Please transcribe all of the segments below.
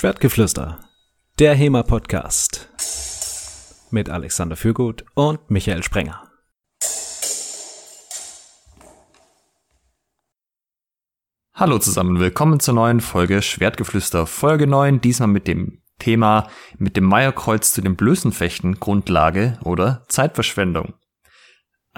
Schwertgeflüster, der HEMA-Podcast mit Alexander Fürgut und Michael Sprenger. Hallo zusammen, willkommen zur neuen Folge Schwertgeflüster, Folge 9, diesmal mit dem Thema mit dem Meierkreuz zu den Blößenfechten, Grundlage oder Zeitverschwendung.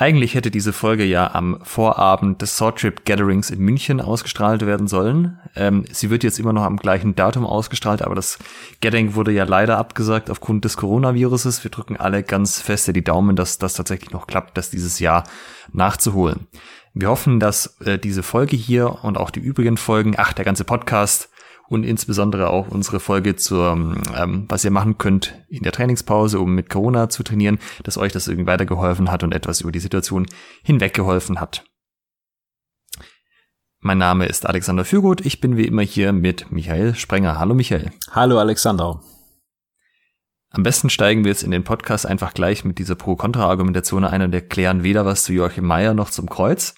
Eigentlich hätte diese Folge ja am Vorabend des Swordtrip Gatherings in München ausgestrahlt werden sollen. Ähm, sie wird jetzt immer noch am gleichen Datum ausgestrahlt, aber das Gathering wurde ja leider abgesagt aufgrund des Coronaviruses. Wir drücken alle ganz feste die Daumen, dass das tatsächlich noch klappt, das dieses Jahr nachzuholen. Wir hoffen, dass äh, diese Folge hier und auch die übrigen Folgen, ach, der ganze Podcast und insbesondere auch unsere Folge zur, ähm, was ihr machen könnt in der Trainingspause, um mit Corona zu trainieren, dass euch das irgendwie weitergeholfen hat und etwas über die Situation hinweggeholfen hat. Mein Name ist Alexander Fürgut. Ich bin wie immer hier mit Michael Sprenger. Hallo Michael. Hallo Alexander. Am besten steigen wir jetzt in den Podcast einfach gleich mit dieser Pro-Kontra-Argumentation ein und erklären weder was zu Joachim Meyer noch zum Kreuz.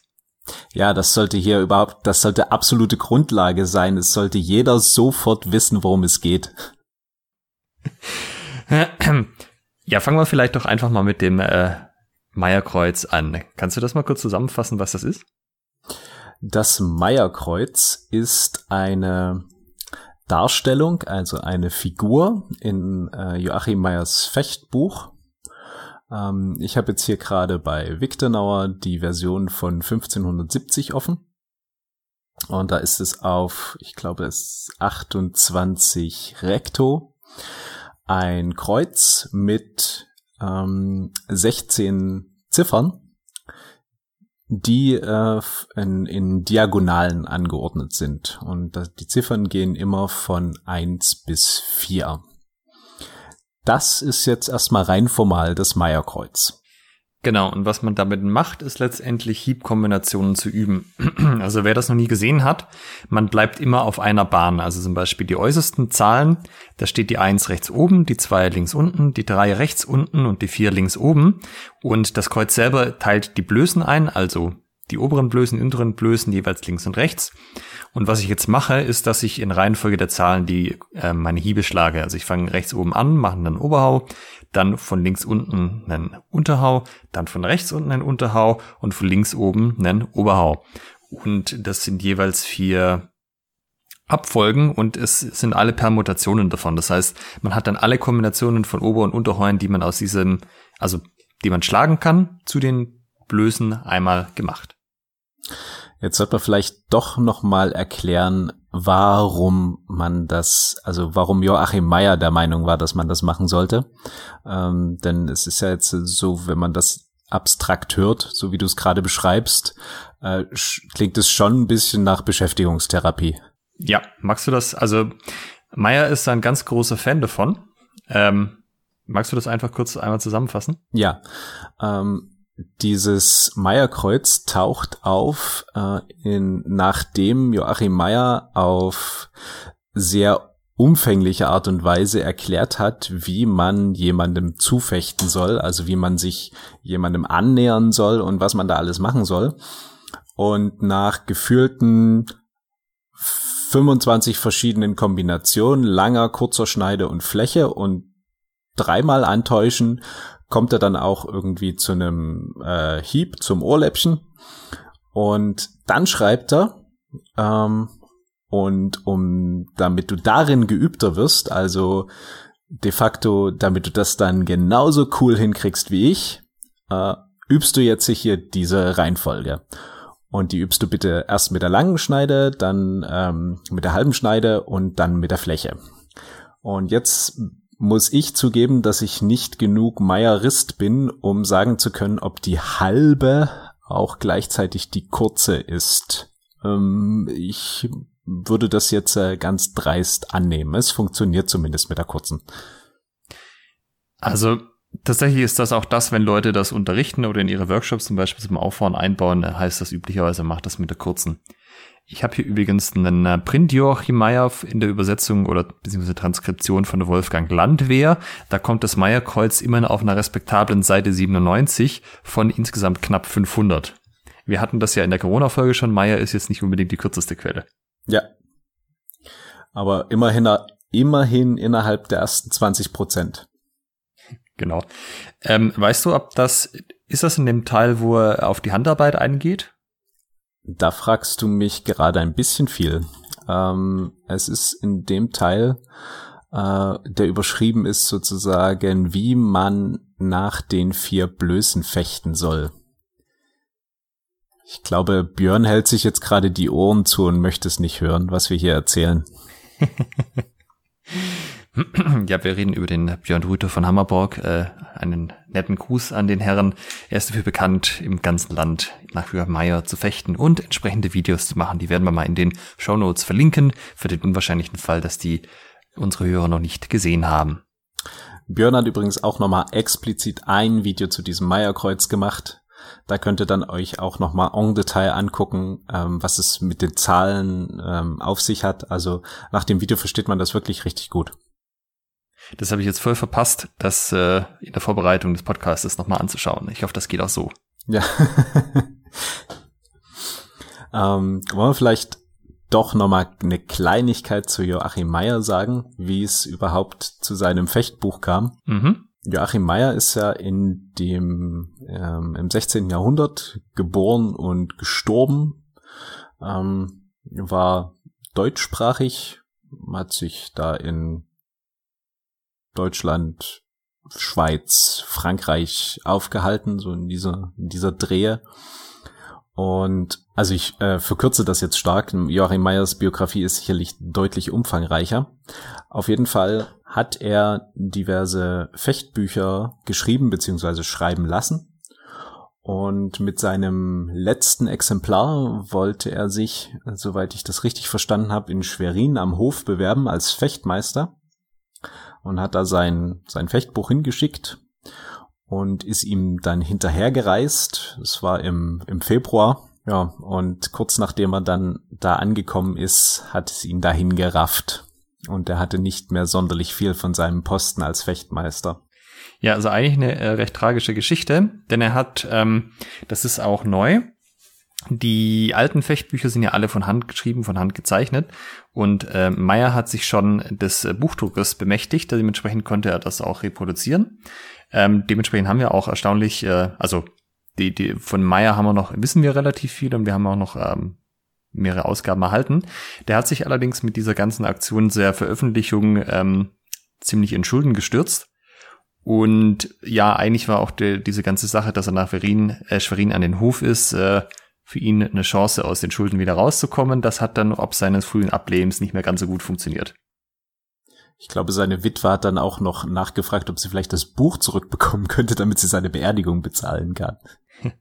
Ja, das sollte hier überhaupt, das sollte absolute Grundlage sein. Es sollte jeder sofort wissen, worum es geht. Ja, fangen wir vielleicht doch einfach mal mit dem äh, Meierkreuz an. Kannst du das mal kurz zusammenfassen, was das ist? Das Meierkreuz ist eine Darstellung, also eine Figur in äh, Joachim Meyers Fechtbuch ähm, ich habe jetzt hier gerade bei Victornauer die Version von 1570 offen. Und da ist es auf, ich glaube, es ist 28 Recto. Ein Kreuz mit ähm, 16 Ziffern, die äh, in, in Diagonalen angeordnet sind. Und die Ziffern gehen immer von 1 bis 4. Das ist jetzt erstmal rein formal das Meierkreuz. Genau, und was man damit macht, ist letztendlich Hiebkombinationen zu üben. Also wer das noch nie gesehen hat, man bleibt immer auf einer Bahn. Also zum Beispiel die äußersten Zahlen, da steht die 1 rechts oben, die 2 links unten, die 3 rechts unten und die 4 links oben. Und das Kreuz selber teilt die Blößen ein, also die oberen Blößen, unteren Blößen jeweils links und rechts. Und was ich jetzt mache, ist, dass ich in Reihenfolge der Zahlen die äh, meine Hiebe schlage. Also ich fange rechts oben an, mache einen Oberhau, dann von links unten einen Unterhau, dann von rechts unten einen Unterhau und von links oben einen Oberhau. Und das sind jeweils vier Abfolgen und es sind alle Permutationen davon. Das heißt, man hat dann alle Kombinationen von Ober- und Unterheuern, die man aus diesem, also die man schlagen kann, zu den Blößen einmal gemacht. Jetzt sollte man vielleicht doch noch mal erklären, warum man das, also warum Joachim Meyer der Meinung war, dass man das machen sollte. Ähm, denn es ist ja jetzt so, wenn man das abstrakt hört, so wie du es gerade beschreibst, äh, klingt es schon ein bisschen nach Beschäftigungstherapie. Ja, magst du das? Also Meyer ist ein ganz großer Fan davon. Ähm, magst du das einfach kurz einmal zusammenfassen? Ja, ähm, dieses Meierkreuz taucht auf, äh, in, nachdem Joachim Meyer auf sehr umfängliche Art und Weise erklärt hat, wie man jemandem zufechten soll, also wie man sich jemandem annähern soll und was man da alles machen soll. Und nach gefühlten 25 verschiedenen Kombinationen langer, kurzer Schneide und Fläche und dreimal antäuschen kommt er dann auch irgendwie zu einem äh, Hieb zum Ohrläppchen und dann schreibt er ähm, und um damit du darin geübter wirst, also de facto, damit du das dann genauso cool hinkriegst wie ich, äh, übst du jetzt hier diese Reihenfolge. Und die übst du bitte erst mit der langen Schneide, dann ähm, mit der halben Schneide und dann mit der Fläche. Und jetzt muss ich zugeben, dass ich nicht genug Meierist bin, um sagen zu können, ob die halbe auch gleichzeitig die kurze ist. Ähm, ich würde das jetzt äh, ganz dreist annehmen. Es funktioniert zumindest mit der kurzen. Also tatsächlich ist das auch das, wenn Leute das unterrichten oder in ihre Workshops zum Beispiel zum Aufbauen einbauen, heißt das üblicherweise, macht das mit der kurzen. Ich habe hier übrigens einen äh, Print Joachim Meyer in der Übersetzung oder beziehungsweise Transkription von Wolfgang Landwehr. Da kommt das Meierkreuz immerhin auf einer respektablen Seite 97 von insgesamt knapp 500. Wir hatten das ja in der Corona-Folge schon. Meyer ist jetzt nicht unbedingt die kürzeste Quelle. Ja. Aber immerhin, immerhin innerhalb der ersten 20 Prozent. Genau. Ähm, weißt du, ob das, ist das in dem Teil, wo er auf die Handarbeit eingeht? Da fragst du mich gerade ein bisschen viel. Ähm, es ist in dem Teil, äh, der überschrieben ist sozusagen, wie man nach den vier Blößen fechten soll. Ich glaube, Björn hält sich jetzt gerade die Ohren zu und möchte es nicht hören, was wir hier erzählen. ja, wir reden über den Björn Rüther von Hammerborg. Äh, einen netten Gruß an den Herren. Er ist dafür bekannt, im ganzen Land nach Meyer zu fechten und entsprechende Videos zu machen. Die werden wir mal in den Show Notes verlinken, für den unwahrscheinlichen Fall, dass die unsere Hörer noch nicht gesehen haben. Björn hat übrigens auch nochmal explizit ein Video zu diesem Meierkreuz gemacht. Da könnt ihr dann euch auch nochmal en Detail angucken, ähm, was es mit den Zahlen ähm, auf sich hat. Also nach dem Video versteht man das wirklich richtig gut. Das habe ich jetzt voll verpasst, das äh, in der Vorbereitung des Podcasts nochmal anzuschauen. Ich hoffe, das geht auch so. Ja. ähm, wollen wir vielleicht doch nochmal eine Kleinigkeit zu Joachim Meyer sagen, wie es überhaupt zu seinem Fechtbuch kam. Mhm. Joachim Meyer ist ja in dem ähm, im 16. Jahrhundert geboren und gestorben, ähm, war deutschsprachig, hat sich da in Deutschland, Schweiz, Frankreich aufgehalten, so in dieser in dieser Drehe. Und also ich äh, verkürze das jetzt stark. Joachim Meyers Biografie ist sicherlich deutlich umfangreicher. Auf jeden Fall hat er diverse Fechtbücher geschrieben bzw. schreiben lassen. Und mit seinem letzten Exemplar wollte er sich, soweit ich das richtig verstanden habe, in Schwerin am Hof bewerben als Fechtmeister und hat da sein, sein Fechtbuch hingeschickt und ist ihm dann hinterhergereist. Es war im, im Februar. Ja, und kurz nachdem er dann da angekommen ist, hat es ihn dahin gerafft und er hatte nicht mehr sonderlich viel von seinem Posten als Fechtmeister. Ja, also eigentlich eine äh, recht tragische Geschichte, denn er hat, ähm, das ist auch neu, die alten Fechtbücher sind ja alle von Hand geschrieben, von Hand gezeichnet. Und äh, Meyer hat sich schon des äh, Buchdruckers bemächtigt, dementsprechend konnte er das auch reproduzieren. Ähm, dementsprechend haben wir auch erstaunlich, äh, also die, die von Meyer haben wir noch, wissen wir relativ viel und wir haben auch noch ähm, mehrere Ausgaben erhalten. Der hat sich allerdings mit dieser ganzen Aktion der Veröffentlichung ähm, ziemlich in Schulden gestürzt. Und ja, eigentlich war auch die, diese ganze Sache, dass er nach Schwerin, äh, Schwerin an den Hof ist, äh, für ihn eine Chance, aus den Schulden wieder rauszukommen. Das hat dann ob seines frühen Ablebens nicht mehr ganz so gut funktioniert. Ich glaube, seine Witwe hat dann auch noch nachgefragt, ob sie vielleicht das Buch zurückbekommen könnte, damit sie seine Beerdigung bezahlen kann.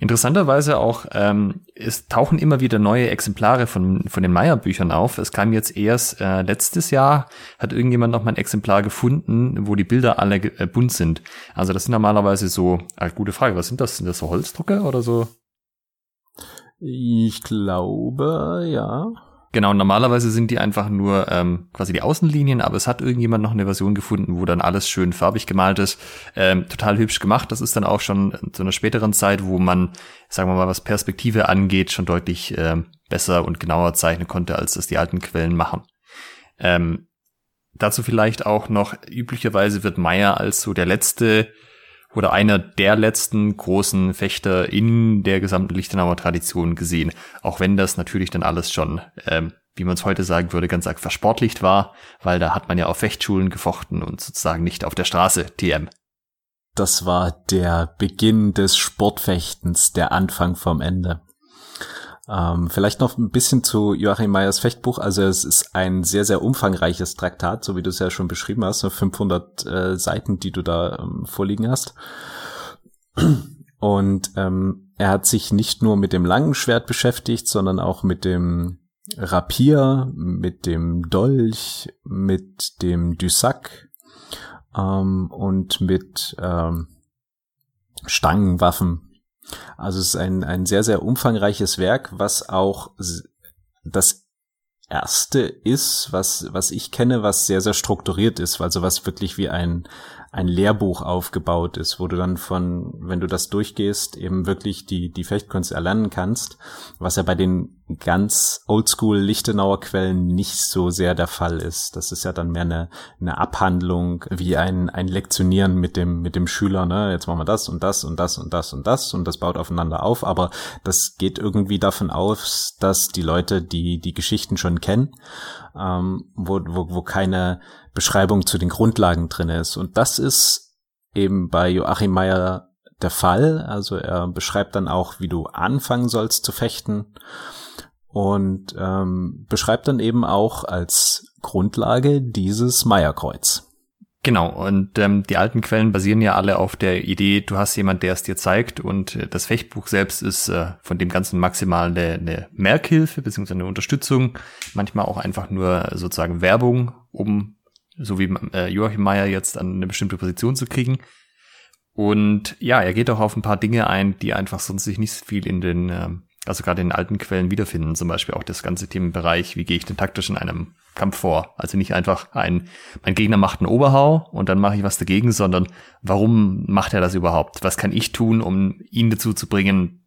Interessanterweise auch, ähm, es tauchen immer wieder neue Exemplare von, von den Meyer-Büchern auf. Es kam jetzt erst äh, letztes Jahr, hat irgendjemand noch mal ein Exemplar gefunden, wo die Bilder alle äh, bunt sind. Also das sind normalerweise so, äh, gute Frage, was sind das? Sind das so Holzdrucke oder so? Ich glaube, ja. Genau, normalerweise sind die einfach nur ähm, quasi die Außenlinien, aber es hat irgendjemand noch eine Version gefunden, wo dann alles schön farbig gemalt ist. Ähm, total hübsch gemacht. Das ist dann auch schon zu einer späteren Zeit, wo man, sagen wir mal, was Perspektive angeht, schon deutlich ähm, besser und genauer zeichnen konnte, als das die alten Quellen machen. Ähm, dazu vielleicht auch noch, üblicherweise wird Meyer als so der letzte oder einer der letzten großen Fechter in der gesamten Lichtenauer Tradition gesehen. Auch wenn das natürlich dann alles schon, ähm, wie man es heute sagen würde, ganz arg versportlicht war, weil da hat man ja auf Fechtschulen gefochten und sozusagen nicht auf der Straße TM. Das war der Beginn des Sportfechtens, der Anfang vom Ende. Ähm, vielleicht noch ein bisschen zu Joachim Meyers Fechtbuch. Also es ist ein sehr, sehr umfangreiches Traktat, so wie du es ja schon beschrieben hast, so 500 äh, Seiten, die du da ähm, vorliegen hast. Und ähm, er hat sich nicht nur mit dem langen Schwert beschäftigt, sondern auch mit dem Rapier, mit dem Dolch, mit dem Dussac ähm, und mit ähm, Stangenwaffen also es ist ein, ein sehr, sehr umfangreiches Werk, was auch das erste ist, was, was ich kenne, was sehr, sehr strukturiert ist, also was wirklich wie ein, ein Lehrbuch aufgebaut ist, wo du dann von, wenn du das durchgehst, eben wirklich die, die Fechtkunst erlernen kannst, was ja bei den ganz oldschool Lichtenauer Quellen nicht so sehr der Fall ist. Das ist ja dann mehr eine, eine Abhandlung, wie ein, ein Lektionieren mit dem, mit dem Schüler, ne, jetzt machen wir das und das und das und das und das und das baut aufeinander auf, aber das geht irgendwie davon aus, dass die Leute die, die Geschichten schon kennen, ähm, wo, wo, wo keine Beschreibung zu den Grundlagen drin ist. Und das ist eben bei Joachim Meyer der Fall. Also er beschreibt dann auch, wie du anfangen sollst zu fechten und ähm, beschreibt dann eben auch als Grundlage dieses Meierkreuz. Genau, und ähm, die alten Quellen basieren ja alle auf der Idee, du hast jemand, der es dir zeigt und äh, das Fechtbuch selbst ist äh, von dem Ganzen maximal eine, eine Merkhilfe bzw. eine Unterstützung, manchmal auch einfach nur sozusagen Werbung, um so wie äh, Joachim Meyer jetzt an eine bestimmte Position zu kriegen. Und ja, er geht auch auf ein paar Dinge ein, die einfach sonst sich nicht viel in den, äh, also gerade in den alten Quellen wiederfinden. Zum Beispiel auch das ganze Themenbereich, wie gehe ich denn taktisch in einem Kampf vor? Also nicht einfach ein, mein Gegner macht einen Oberhau und dann mache ich was dagegen, sondern warum macht er das überhaupt? Was kann ich tun, um ihn dazu zu bringen,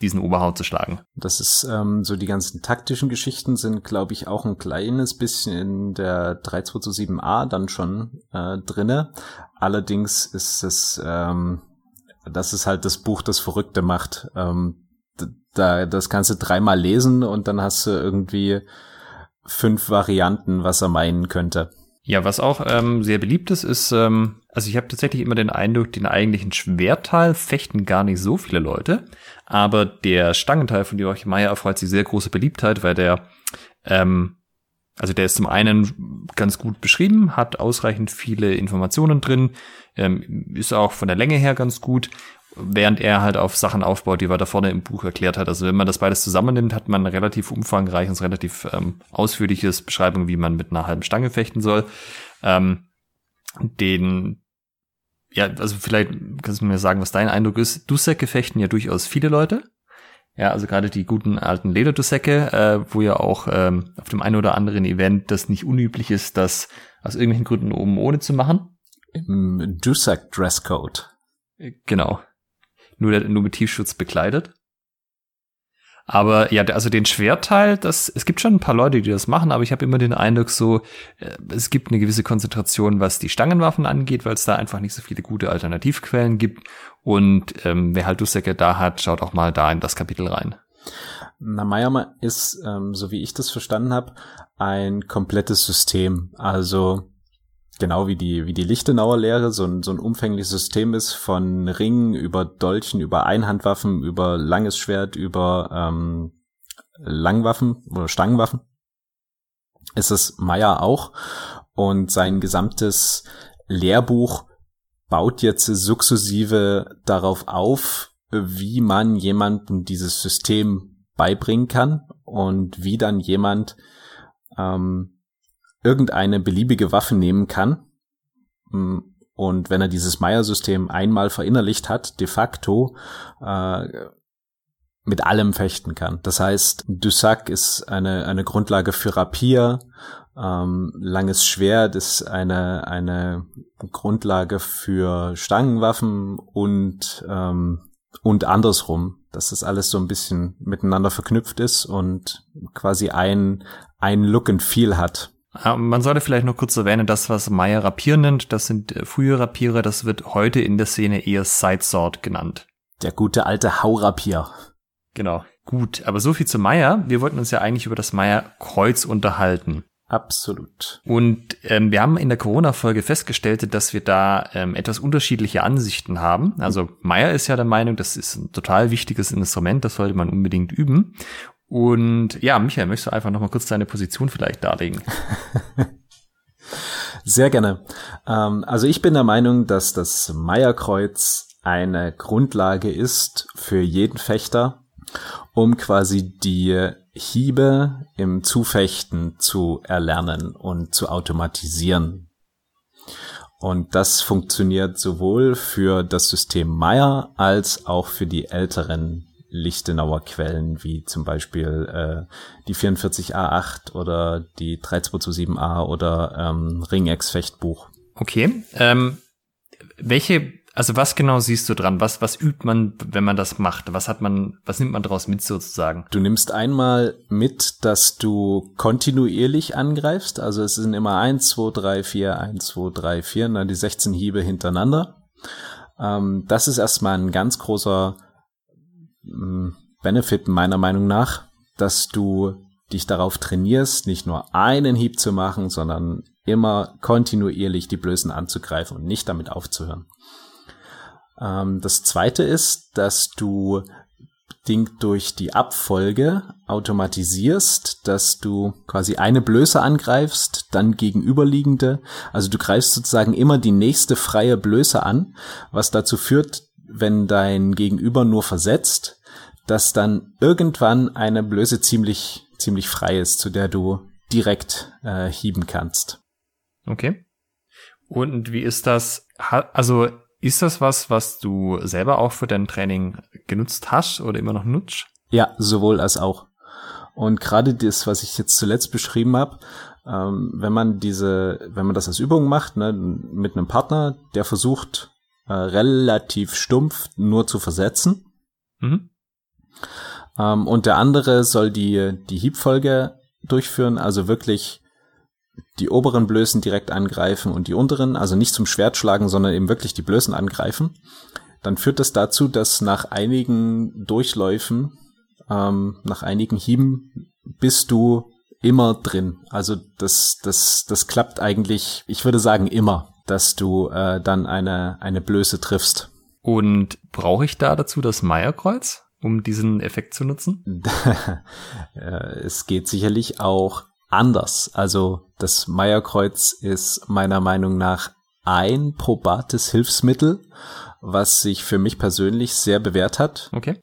diesen Oberhaut zu schlagen. Das ist ähm, so die ganzen taktischen Geschichten sind, glaube ich, auch ein kleines bisschen in der 3227a dann schon äh, drinne. Allerdings ist es, ähm, das ist halt das Buch, das Verrückte macht. Ähm, da, das du dreimal lesen und dann hast du irgendwie fünf Varianten, was er meinen könnte. Ja, was auch ähm, sehr beliebt ist, ist, ähm, also ich habe tatsächlich immer den Eindruck, den eigentlichen Schwerteil fechten gar nicht so viele Leute, aber der Stangenteil von Joachim Meyer erfreut sich sehr große Beliebtheit, weil der, ähm, also der ist zum einen ganz gut beschrieben, hat ausreichend viele Informationen drin, ähm, ist auch von der Länge her ganz gut während er halt auf Sachen aufbaut, die er da vorne im Buch erklärt hat. Also wenn man das beides zusammennimmt, hat man ein relativ umfangreiches, relativ ähm, ausführliches Beschreibung, wie man mit einer halben Stange fechten soll. Ähm, den, ja, also vielleicht kannst du mir sagen, was dein Eindruck ist. Dussäcke fechten ja durchaus viele Leute. Ja, also gerade die guten alten Lederdussäcke, äh, wo ja auch ähm, auf dem einen oder anderen Event das nicht unüblich ist, das aus irgendwelchen Gründen oben ohne zu machen. Im Dussack Dresscode. Genau nur, nur mit Tiefschutz bekleidet. Aber ja, also den Schwerteil, das, es gibt schon ein paar Leute, die das machen, aber ich habe immer den Eindruck so, äh, es gibt eine gewisse Konzentration, was die Stangenwaffen angeht, weil es da einfach nicht so viele gute Alternativquellen gibt. Und ähm, wer halt Dussäcke da hat, schaut auch mal da in das Kapitel rein. Na, Meiermann ist, ähm, so wie ich das verstanden habe, ein komplettes System. Also genau wie die, wie die Lichtenauer Lehre so ein, so ein umfängliches System ist von Ringen über Dolchen, über Einhandwaffen, über langes Schwert, über ähm, Langwaffen oder Stangenwaffen. Ist es Meyer auch. Und sein gesamtes Lehrbuch baut jetzt sukzessive darauf auf, wie man jemandem dieses System beibringen kann und wie dann jemand ähm, irgendeine beliebige Waffe nehmen kann. Mm, und wenn er dieses Meyer-System einmal verinnerlicht hat, de facto äh, mit allem fechten kann. Das heißt, Dussac ist eine, eine Grundlage für Rapier, ähm, langes Schwert ist eine, eine Grundlage für Stangenwaffen und, ähm, und andersrum, dass das alles so ein bisschen miteinander verknüpft ist und quasi ein, ein Look and Feel hat. Man sollte vielleicht noch kurz erwähnen, das, was Meyer Rapier nennt, das sind äh, frühe Rapiere, das wird heute in der Szene eher Sidesword genannt. Der gute alte Haurapier. Genau. Gut, aber so viel zu Meyer. Wir wollten uns ja eigentlich über das Meyer Kreuz unterhalten. Absolut. Und ähm, wir haben in der Corona-Folge festgestellt, dass wir da ähm, etwas unterschiedliche Ansichten haben. Also Meyer ist ja der Meinung, das ist ein total wichtiges Instrument, das sollte man unbedingt üben. Und ja, Michael, möchtest du einfach noch mal kurz deine Position vielleicht darlegen? Sehr gerne. Ähm, also ich bin der Meinung, dass das Meierkreuz eine Grundlage ist für jeden Fechter, um quasi die Hiebe im Zufechten zu erlernen und zu automatisieren. Und das funktioniert sowohl für das System Meier als auch für die älteren Lichtenauer Quellen, wie zum Beispiel äh, die 44a8 oder die 3227a oder ähm, Ringex Fechtbuch. Okay. Ähm, welche, also was genau siehst du dran? Was, was übt man, wenn man das macht? Was hat man, was nimmt man daraus mit sozusagen? Du nimmst einmal mit, dass du kontinuierlich angreifst. Also es sind immer eins, zwei, drei, vier, eins, zwei, drei, vier, dann die 16 Hiebe hintereinander. Ähm, das ist erstmal ein ganz großer Benefit meiner Meinung nach, dass du dich darauf trainierst, nicht nur einen Hieb zu machen, sondern immer kontinuierlich die Blößen anzugreifen und nicht damit aufzuhören. Ähm, das zweite ist, dass du bedingt durch die Abfolge automatisierst, dass du quasi eine Blöße angreifst, dann gegenüberliegende. Also du greifst sozusagen immer die nächste freie Blöße an, was dazu führt, wenn dein Gegenüber nur versetzt, dass dann irgendwann eine Blöße ziemlich, ziemlich frei ist, zu der du direkt äh, hieben kannst. Okay. Und wie ist das? Also ist das was, was du selber auch für dein Training genutzt hast oder immer noch nutzt? Ja, sowohl als auch. Und gerade das, was ich jetzt zuletzt beschrieben habe, ähm, wenn man diese, wenn man das als Übung macht, ne, mit einem Partner, der versucht äh, relativ stumpf nur zu versetzen, mhm. ähm, und der andere soll die die Hiebfolge durchführen, also wirklich die oberen Blößen direkt angreifen und die unteren, also nicht zum Schwert schlagen, sondern eben wirklich die Blößen angreifen, dann führt das dazu, dass nach einigen Durchläufen, ähm, nach einigen Hieben, bist du immer drin. Also das, das, das klappt eigentlich, ich würde sagen immer, dass du äh, dann eine, eine Blöße triffst. Und brauche ich da dazu das Meierkreuz, um diesen Effekt zu nutzen? es geht sicherlich auch anders. Also das Meierkreuz ist meiner Meinung nach ein probates Hilfsmittel, was sich für mich persönlich sehr bewährt hat. Okay.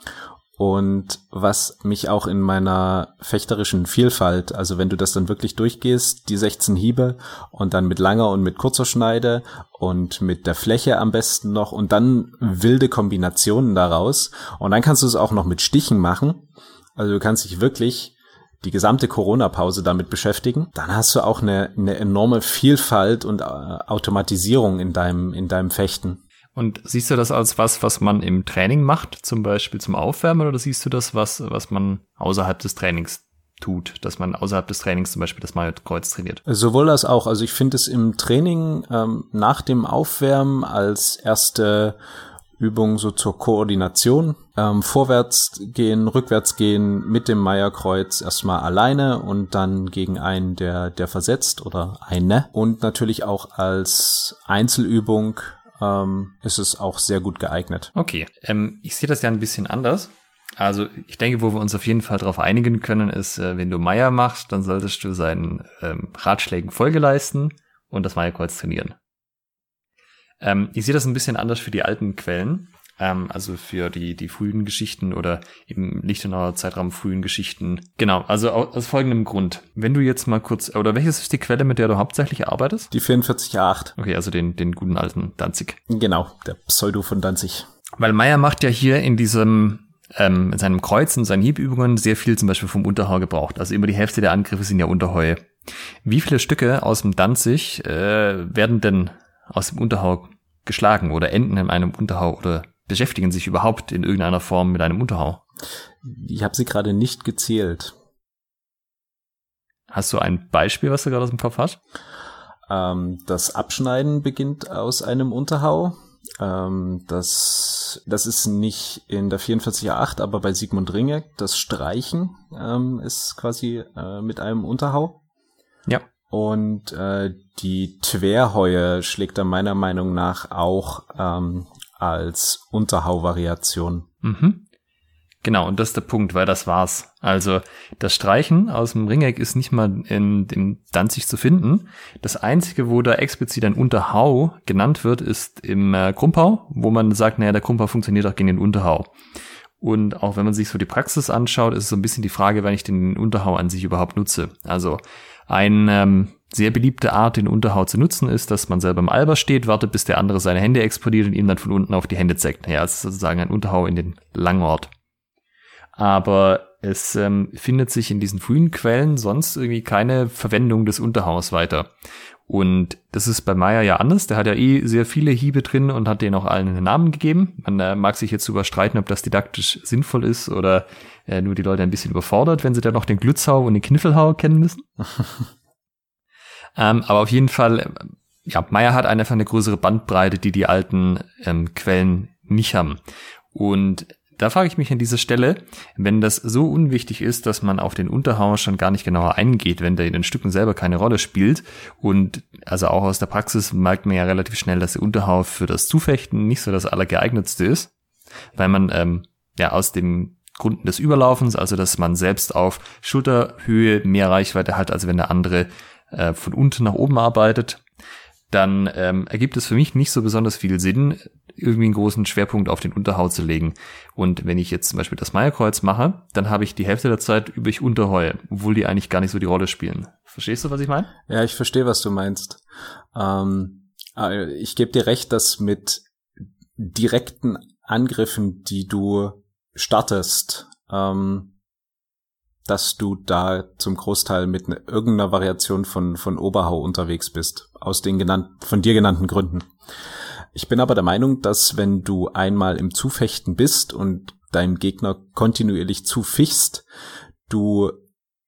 Und was mich auch in meiner fechterischen Vielfalt, also wenn du das dann wirklich durchgehst, die 16 Hiebe und dann mit langer und mit kurzer Schneide und mit der Fläche am besten noch und dann wilde Kombinationen daraus. Und dann kannst du es auch noch mit Stichen machen. Also du kannst dich wirklich die gesamte Corona-Pause damit beschäftigen, dann hast du auch eine, eine enorme Vielfalt und äh, Automatisierung in deinem, in deinem Fechten. Und siehst du das als was, was man im Training macht, zum Beispiel zum Aufwärmen, oder siehst du das, was, was man außerhalb des Trainings tut, dass man außerhalb des Trainings zum Beispiel das Kreuz trainiert? Sowohl als auch. Also ich finde es im Training ähm, nach dem Aufwärmen als erste Übung so zur Koordination. Ähm, vorwärts gehen, rückwärts gehen mit dem Meierkreuz erstmal alleine und dann gegen einen, der, der versetzt oder eine. Und natürlich auch als Einzelübung ähm, ist es auch sehr gut geeignet. Okay, ähm, ich sehe das ja ein bisschen anders. Also ich denke, wo wir uns auf jeden Fall darauf einigen können, ist, äh, wenn du Meier machst, dann solltest du seinen ähm, Ratschlägen Folge leisten und das Meierkreuz trainieren. Ähm, ich sehe das ein bisschen anders für die alten Quellen, ähm, also für die, die frühen Geschichten oder eben Lichtenauer Zeitraum frühen Geschichten. Genau, also aus, aus folgendem Grund. Wenn du jetzt mal kurz, oder welches ist die Quelle, mit der du hauptsächlich arbeitest? Die 44a8. Okay, also den, den guten alten Danzig. Genau, der Pseudo von Danzig. Weil Meyer macht ja hier in diesem ähm, in seinem Kreuz und seinen Hiebübungen sehr viel zum Beispiel vom Unterhau gebraucht. Also immer die Hälfte der Angriffe sind ja Unterheue. Wie viele Stücke aus dem Danzig äh, werden denn aus dem Unterhau geschlagen oder enden in einem Unterhau oder beschäftigen sich überhaupt in irgendeiner Form mit einem Unterhau? Ich habe sie gerade nicht gezählt. Hast du ein Beispiel, was du gerade aus dem Kopf hast? Ähm, das Abschneiden beginnt aus einem Unterhau. Ähm, das, das ist nicht in der 44a8, aber bei Sigmund Ringe. Das Streichen ähm, ist quasi äh, mit einem Unterhau. Ja. Und äh, die Twerheue schlägt da meiner Meinung nach auch ähm, als Unterhauvariation. Mhm. Genau, und das ist der Punkt, weil das war's. Also das Streichen aus dem Ringeck ist nicht mal in dem Danzig zu finden. Das einzige, wo da explizit ein Unterhau genannt wird, ist im äh, Krumpau, wo man sagt, naja, der Krumpau funktioniert auch gegen den Unterhau. Und auch wenn man sich so die Praxis anschaut, ist es so ein bisschen die Frage, wenn ich den Unterhau an sich überhaupt nutze. Also ein ähm, sehr beliebte Art, den Unterhau zu nutzen, ist, dass man selber im Alber steht, wartet, bis der andere seine Hände explodiert und ihm dann von unten auf die Hände zeigt. Ja, das ist sozusagen ein Unterhau in den Langort. Aber es ähm, findet sich in diesen frühen Quellen sonst irgendwie keine Verwendung des Unterhauers weiter. Und das ist bei Meyer ja anders. Der hat ja eh sehr viele Hiebe drin und hat denen auch allen einen Namen gegeben. Man äh, mag sich jetzt überstreiten, ob das didaktisch sinnvoll ist oder äh, nur die Leute ein bisschen überfordert, wenn sie dann noch den Glützhau und den Kniffelhau kennen müssen. ähm, aber auf jeden Fall, ja, Meyer hat einfach eine größere Bandbreite, die die alten ähm, Quellen nicht haben. Und da frage ich mich an dieser Stelle, wenn das so unwichtig ist, dass man auf den Unterhau schon gar nicht genauer eingeht, wenn der in den Stücken selber keine Rolle spielt und also auch aus der Praxis merkt man ja relativ schnell, dass der Unterhau für das Zufechten nicht so das allergeeignetste ist, weil man ähm, ja aus dem Gründen des Überlaufens, also dass man selbst auf Schulterhöhe mehr Reichweite hat, als wenn der andere äh, von unten nach oben arbeitet, dann ähm, ergibt es für mich nicht so besonders viel Sinn, irgendwie einen großen Schwerpunkt auf den Unterhau zu legen. Und wenn ich jetzt zum Beispiel das Meierkreuz mache, dann habe ich die Hälfte der Zeit übe ich Unterheue, obwohl die eigentlich gar nicht so die Rolle spielen. Verstehst du, was ich meine? Ja, ich verstehe, was du meinst. Ähm, äh, ich gebe dir recht, dass mit direkten Angriffen, die du startest, ähm, dass du da zum Großteil mit ne, irgendeiner Variation von, von Oberhau unterwegs bist. Aus den genannten, von dir genannten Gründen. Ich bin aber der Meinung, dass wenn du einmal im Zufechten bist und deinem Gegner kontinuierlich zufichst, du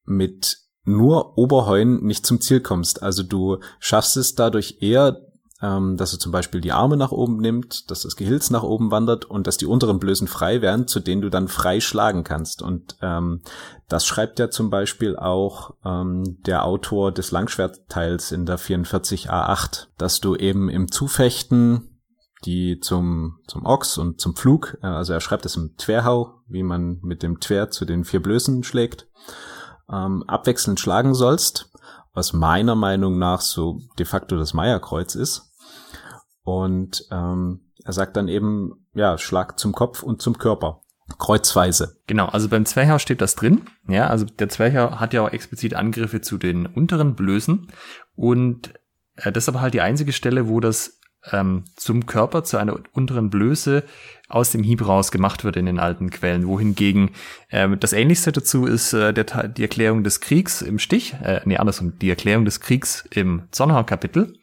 mit nur Oberheuen nicht zum Ziel kommst. Also du schaffst es dadurch eher, ähm, dass er zum Beispiel die Arme nach oben nimmt, dass das Gehilz nach oben wandert und dass die unteren Blößen frei werden, zu denen du dann frei schlagen kannst. Und ähm, das schreibt ja zum Beispiel auch ähm, der Autor des Langschwertteils in der 44a8, dass du eben im Zufechten die zum, zum Ochs und zum Pflug, äh, also er schreibt es im Twerhau, wie man mit dem Twer zu den vier Blößen schlägt, ähm, abwechselnd schlagen sollst, was meiner Meinung nach so de facto das Meierkreuz ist. Und ähm, er sagt dann eben, ja, Schlag zum Kopf und zum Körper. Kreuzweise. Genau, also beim Zwerchau steht das drin. Ja, also der Zwerchau hat ja auch explizit Angriffe zu den unteren Blößen. Und äh, das ist aber halt die einzige Stelle, wo das ähm, zum Körper, zu einer unteren Blöße aus dem Hieb raus gemacht wird in den alten Quellen. Wohingegen ähm, das Ähnlichste dazu ist äh, der, die Erklärung des Kriegs im Stich, äh, nee, andersrum, die Erklärung des Kriegs im Zornhau-Kapitel.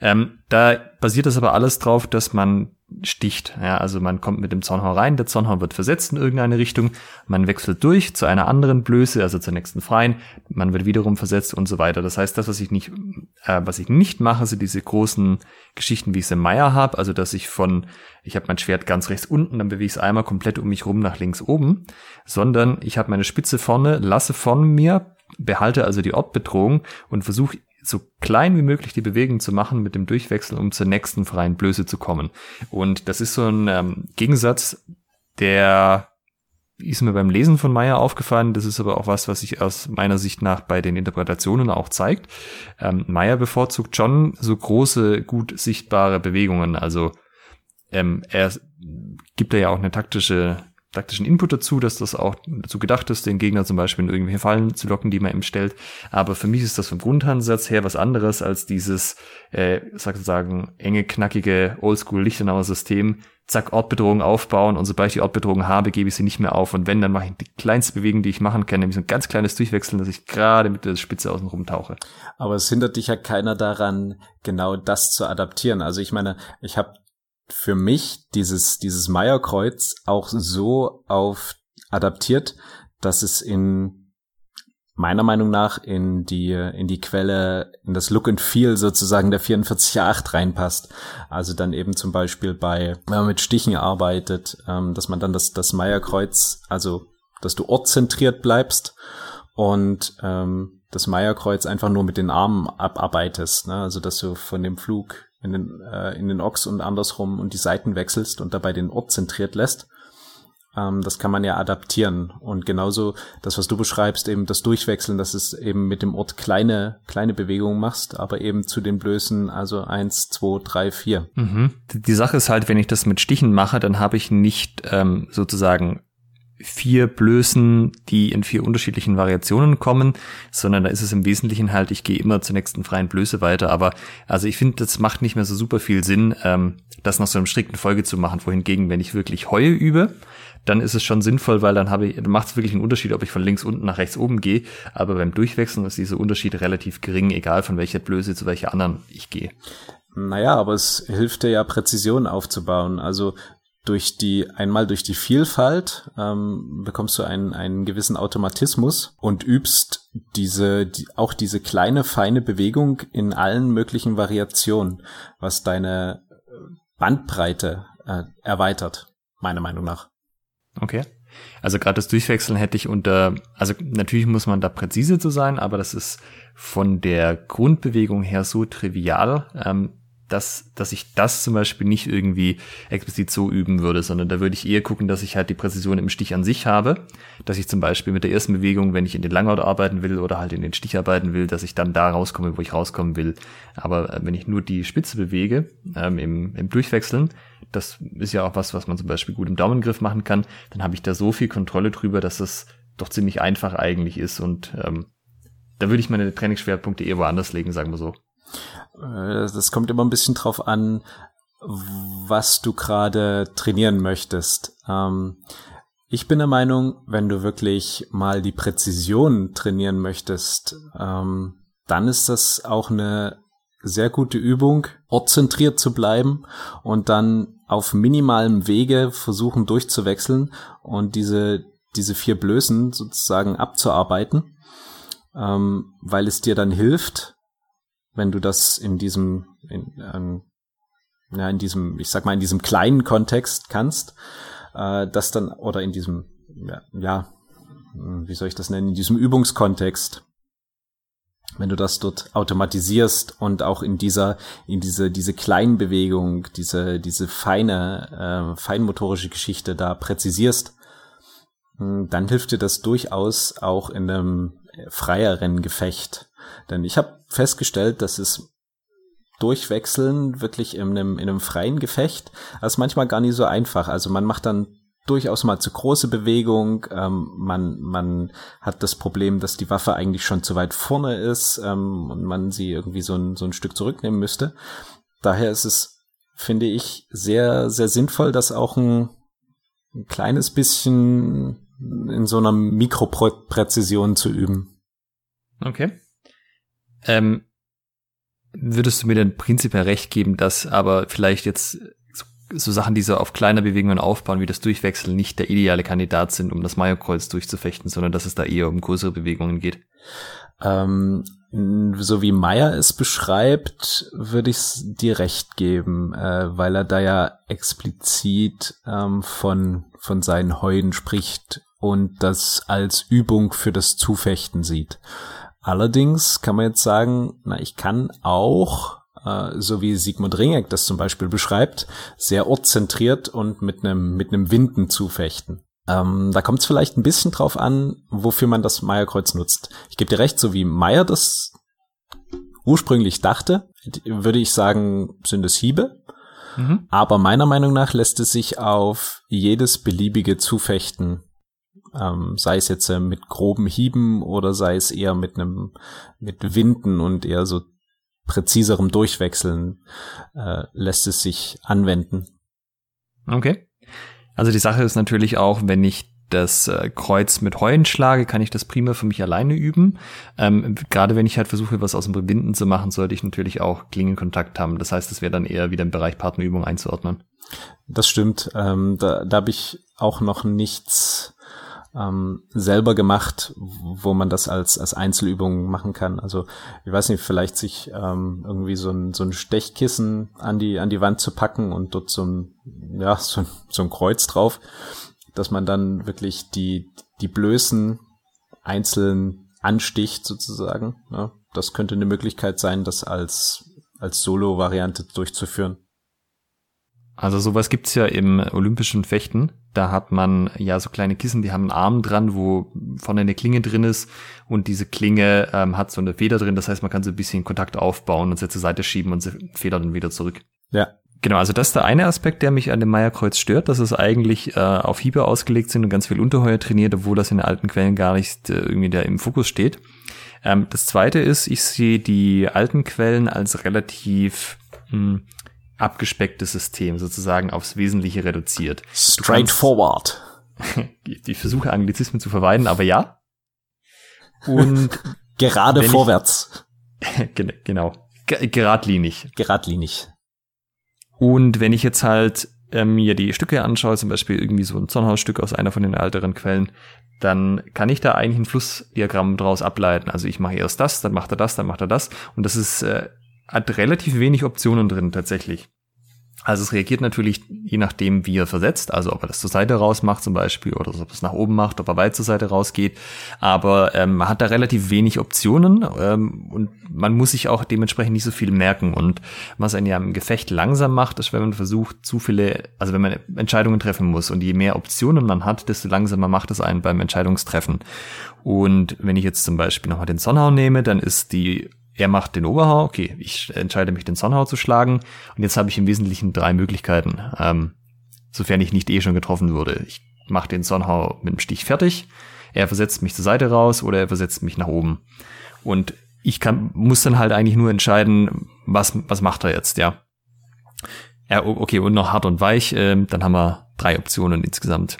Ähm, da basiert das aber alles drauf, dass man sticht. Ja, also man kommt mit dem Zornhau rein, der Zornhau wird versetzt in irgendeine Richtung, man wechselt durch zu einer anderen Blöße, also zur nächsten freien, man wird wiederum versetzt und so weiter. Das heißt, das, was ich nicht, äh, was ich nicht mache, sind diese großen Geschichten, wie ich es im Meier habe, also dass ich von, ich habe mein Schwert ganz rechts unten, dann bewege ich es einmal komplett um mich rum nach links oben, sondern ich habe meine Spitze vorne, lasse von mir, behalte also die Ortbedrohung und versuche so klein wie möglich die Bewegung zu machen mit dem Durchwechsel, um zur nächsten freien Blöße zu kommen. Und das ist so ein ähm, Gegensatz, der ist mir beim Lesen von Meyer aufgefallen. Das ist aber auch was, was sich aus meiner Sicht nach bei den Interpretationen auch zeigt. Ähm, Meyer bevorzugt schon so große, gut sichtbare Bewegungen. Also ähm, er gibt da ja auch eine taktische taktischen Input dazu, dass das auch dazu gedacht ist, den Gegner zum Beispiel in irgendwelche Fallen zu locken, die man ihm stellt. Aber für mich ist das vom Grundansatz her was anderes als dieses, äh, sozusagen, enge, knackige, oldschool-Lichtenauer System. Zack, Ortbedrohung aufbauen und sobald ich die Ortbedrohung habe, gebe ich sie nicht mehr auf. Und wenn, dann mache ich die kleinste Bewegung, die ich machen kann, nämlich so ein ganz kleines Durchwechseln, dass ich gerade mit der Spitze außen rum tauche. Aber es hindert dich ja keiner daran, genau das zu adaptieren. Also ich meine, ich habe für mich dieses, dieses Meierkreuz auch so auf adaptiert, dass es in meiner Meinung nach in die, in die Quelle, in das Look and Feel sozusagen der 44.8 reinpasst. Also dann eben zum Beispiel bei, wenn man mit Stichen arbeitet, ähm, dass man dann das, das Meierkreuz, also, dass du ortzentriert bleibst und ähm, das Meierkreuz einfach nur mit den Armen abarbeitest, ne? also dass du von dem Flug in den, äh, in den Ochs und andersrum und die Seiten wechselst und dabei den Ort zentriert lässt. Ähm, das kann man ja adaptieren. Und genauso das, was du beschreibst, eben das Durchwechseln, dass es eben mit dem Ort kleine, kleine Bewegungen machst, aber eben zu den Blößen, also eins, zwei, drei, vier. Mhm. Die Sache ist halt, wenn ich das mit Stichen mache, dann habe ich nicht ähm, sozusagen vier Blößen, die in vier unterschiedlichen Variationen kommen, sondern da ist es im Wesentlichen halt, ich gehe immer zur nächsten freien Blöße weiter. Aber also ich finde, das macht nicht mehr so super viel Sinn, ähm, das nach so einem strikten Folge zu machen. Wohingegen, wenn ich wirklich Heue übe, dann ist es schon sinnvoll, weil dann habe ich, macht es wirklich einen Unterschied, ob ich von links unten nach rechts oben gehe. Aber beim Durchwechseln ist dieser Unterschied relativ gering, egal von welcher Blöße zu welcher anderen ich gehe. Naja, aber es hilft dir ja Präzision aufzubauen. Also durch die, einmal durch die Vielfalt ähm, bekommst du einen, einen gewissen Automatismus und übst diese, die, auch diese kleine, feine Bewegung in allen möglichen Variationen, was deine Bandbreite äh, erweitert, meiner Meinung nach. Okay. Also gerade das Durchwechseln hätte ich unter, also natürlich muss man da präzise zu sein, aber das ist von der Grundbewegung her so trivial, ähm, dass, dass ich das zum Beispiel nicht irgendwie explizit so üben würde, sondern da würde ich eher gucken, dass ich halt die Präzision im Stich an sich habe, dass ich zum Beispiel mit der ersten Bewegung, wenn ich in den Langhaut arbeiten will oder halt in den Stich arbeiten will, dass ich dann da rauskomme, wo ich rauskommen will. Aber äh, wenn ich nur die Spitze bewege ähm, im, im Durchwechseln, das ist ja auch was, was man zum Beispiel gut im Daumengriff machen kann, dann habe ich da so viel Kontrolle drüber, dass es doch ziemlich einfach eigentlich ist und ähm, da würde ich meine Trainingsschwerpunkte eher woanders legen, sagen wir so. Äh, das kommt immer ein bisschen drauf an, was du gerade trainieren möchtest. Ähm, ich bin der Meinung, wenn du wirklich mal die Präzision trainieren möchtest, ähm, dann ist das auch eine sehr gute Übung, ortzentriert zu bleiben und dann auf minimalem Wege versuchen durchzuwechseln und diese, diese vier Blößen sozusagen abzuarbeiten, ähm, weil es dir dann hilft, wenn du das in diesem, in, ähm, ja, in diesem, ich sag mal, in diesem kleinen Kontext kannst, äh, das dann, oder in diesem, ja, ja, wie soll ich das nennen, in diesem Übungskontext, wenn du das dort automatisierst und auch in dieser, in diese, diese Kleinbewegung, diese, diese feine, äh, feinmotorische Geschichte da präzisierst, hm, dann hilft dir das durchaus auch in einem freieren Gefecht. Denn ich habe festgestellt, dass es durchwechseln wirklich in einem, in einem freien Gefecht, das ist manchmal gar nicht so einfach. Also man macht dann durchaus mal zu große Bewegung. Ähm, man, man hat das Problem, dass die Waffe eigentlich schon zu weit vorne ist ähm, und man sie irgendwie so ein, so ein Stück zurücknehmen müsste. Daher ist es, finde ich, sehr, sehr sinnvoll, das auch ein, ein kleines bisschen in so einer Mikropräzision zu üben. Okay. Ähm, würdest du mir denn prinzipiell recht geben, dass aber vielleicht jetzt so, Sachen, die so auf kleiner Bewegungen aufbauen, wie das Durchwechseln, nicht der ideale Kandidat sind, um das Majorkreuz durchzufechten, sondern dass es da eher um größere Bewegungen geht? Ähm, so wie Meyer es beschreibt, würde ich dir recht geben, äh, weil er da ja explizit ähm, von, von seinen Heuden spricht und das als Übung für das Zufechten sieht. Allerdings kann man jetzt sagen, na, ich kann auch, äh, so wie Sigmund Ringek das zum Beispiel beschreibt, sehr ortszentriert und mit einem mit einem Winden zufechten. Ähm, da kommt es vielleicht ein bisschen drauf an, wofür man das Meierkreuz nutzt. Ich gebe dir recht, so wie Meier das ursprünglich dachte, würde ich sagen, sind es Hiebe. Mhm. Aber meiner Meinung nach lässt es sich auf jedes beliebige Zufechten ähm, sei es jetzt äh, mit groben Hieben oder sei es eher mit einem mit Winden und eher so präziserem Durchwechseln äh, lässt es sich anwenden. Okay. Also die Sache ist natürlich auch, wenn ich das äh, Kreuz mit Heuen schlage, kann ich das prima für mich alleine üben. Ähm, Gerade wenn ich halt versuche, was aus dem Winden zu machen, sollte ich natürlich auch Klingenkontakt haben. Das heißt, es wäre dann eher wieder im Bereich Partnerübung einzuordnen. Das stimmt. Ähm, da da habe ich auch noch nichts ähm, selber gemacht, wo man das als, als Einzelübung machen kann. Also ich weiß nicht, vielleicht sich ähm, irgendwie so ein, so ein Stechkissen an die, an die Wand zu packen und dort so ein, ja, so ein, so ein Kreuz drauf, dass man dann wirklich die, die Blößen einzeln ansticht sozusagen. Ja, das könnte eine Möglichkeit sein, das als, als Solo-Variante durchzuführen. Also sowas gibt's ja im olympischen Fechten. Da hat man ja so kleine Kissen, die haben einen Arm dran, wo vorne eine Klinge drin ist und diese Klinge ähm, hat so eine Feder drin. Das heißt, man kann so ein bisschen Kontakt aufbauen und sie zur Seite schieben und sie federt dann wieder zurück. Ja. Genau, also das ist der eine Aspekt, der mich an dem Meierkreuz stört, dass es eigentlich äh, auf Hiebe ausgelegt sind und ganz viel Unterheuer trainiert, obwohl das in den alten Quellen gar nicht äh, irgendwie da im Fokus steht. Ähm, das zweite ist, ich sehe die alten Quellen als relativ mh, hm, abgespecktes System, sozusagen aufs Wesentliche reduziert. Straightforward. Ich versuche Anglizismen zu vermeiden, aber ja. Und gerade vorwärts. Ich, genau. Geradlinig. Geradlinig. Und wenn ich jetzt halt ähm, mir die Stücke anschaue, zum Beispiel irgendwie so ein Zornhausstück aus einer von den älteren Quellen, dann kann ich da eigentlich ein Flussdiagramm draus ableiten. Also ich mache erst das, dann macht er das, dann macht er das. Und das ist, äh, hat relativ wenig Optionen drin tatsächlich. Also es reagiert natürlich je nachdem, wie er versetzt, also ob er das zur Seite raus macht zum Beispiel oder ob es nach oben macht, ob er weit zur Seite rausgeht. Aber ähm, man hat da relativ wenig Optionen ähm, und man muss sich auch dementsprechend nicht so viel merken. Und was einen ja im Gefecht langsam macht, ist, wenn man versucht, zu viele, also wenn man Entscheidungen treffen muss. Und je mehr Optionen man hat, desto langsamer macht es einen beim Entscheidungstreffen. Und wenn ich jetzt zum Beispiel nochmal den Sonnenhau nehme, dann ist die er macht den Oberhau, okay, ich entscheide mich, den Sonnenhau zu schlagen. Und jetzt habe ich im Wesentlichen drei Möglichkeiten, ähm, sofern ich nicht eh schon getroffen würde. Ich mache den Sonnenhau mit dem Stich fertig, er versetzt mich zur Seite raus oder er versetzt mich nach oben. Und ich kann, muss dann halt eigentlich nur entscheiden, was, was macht er jetzt, ja. Ja, okay, und noch hart und weich, äh, dann haben wir drei Optionen insgesamt.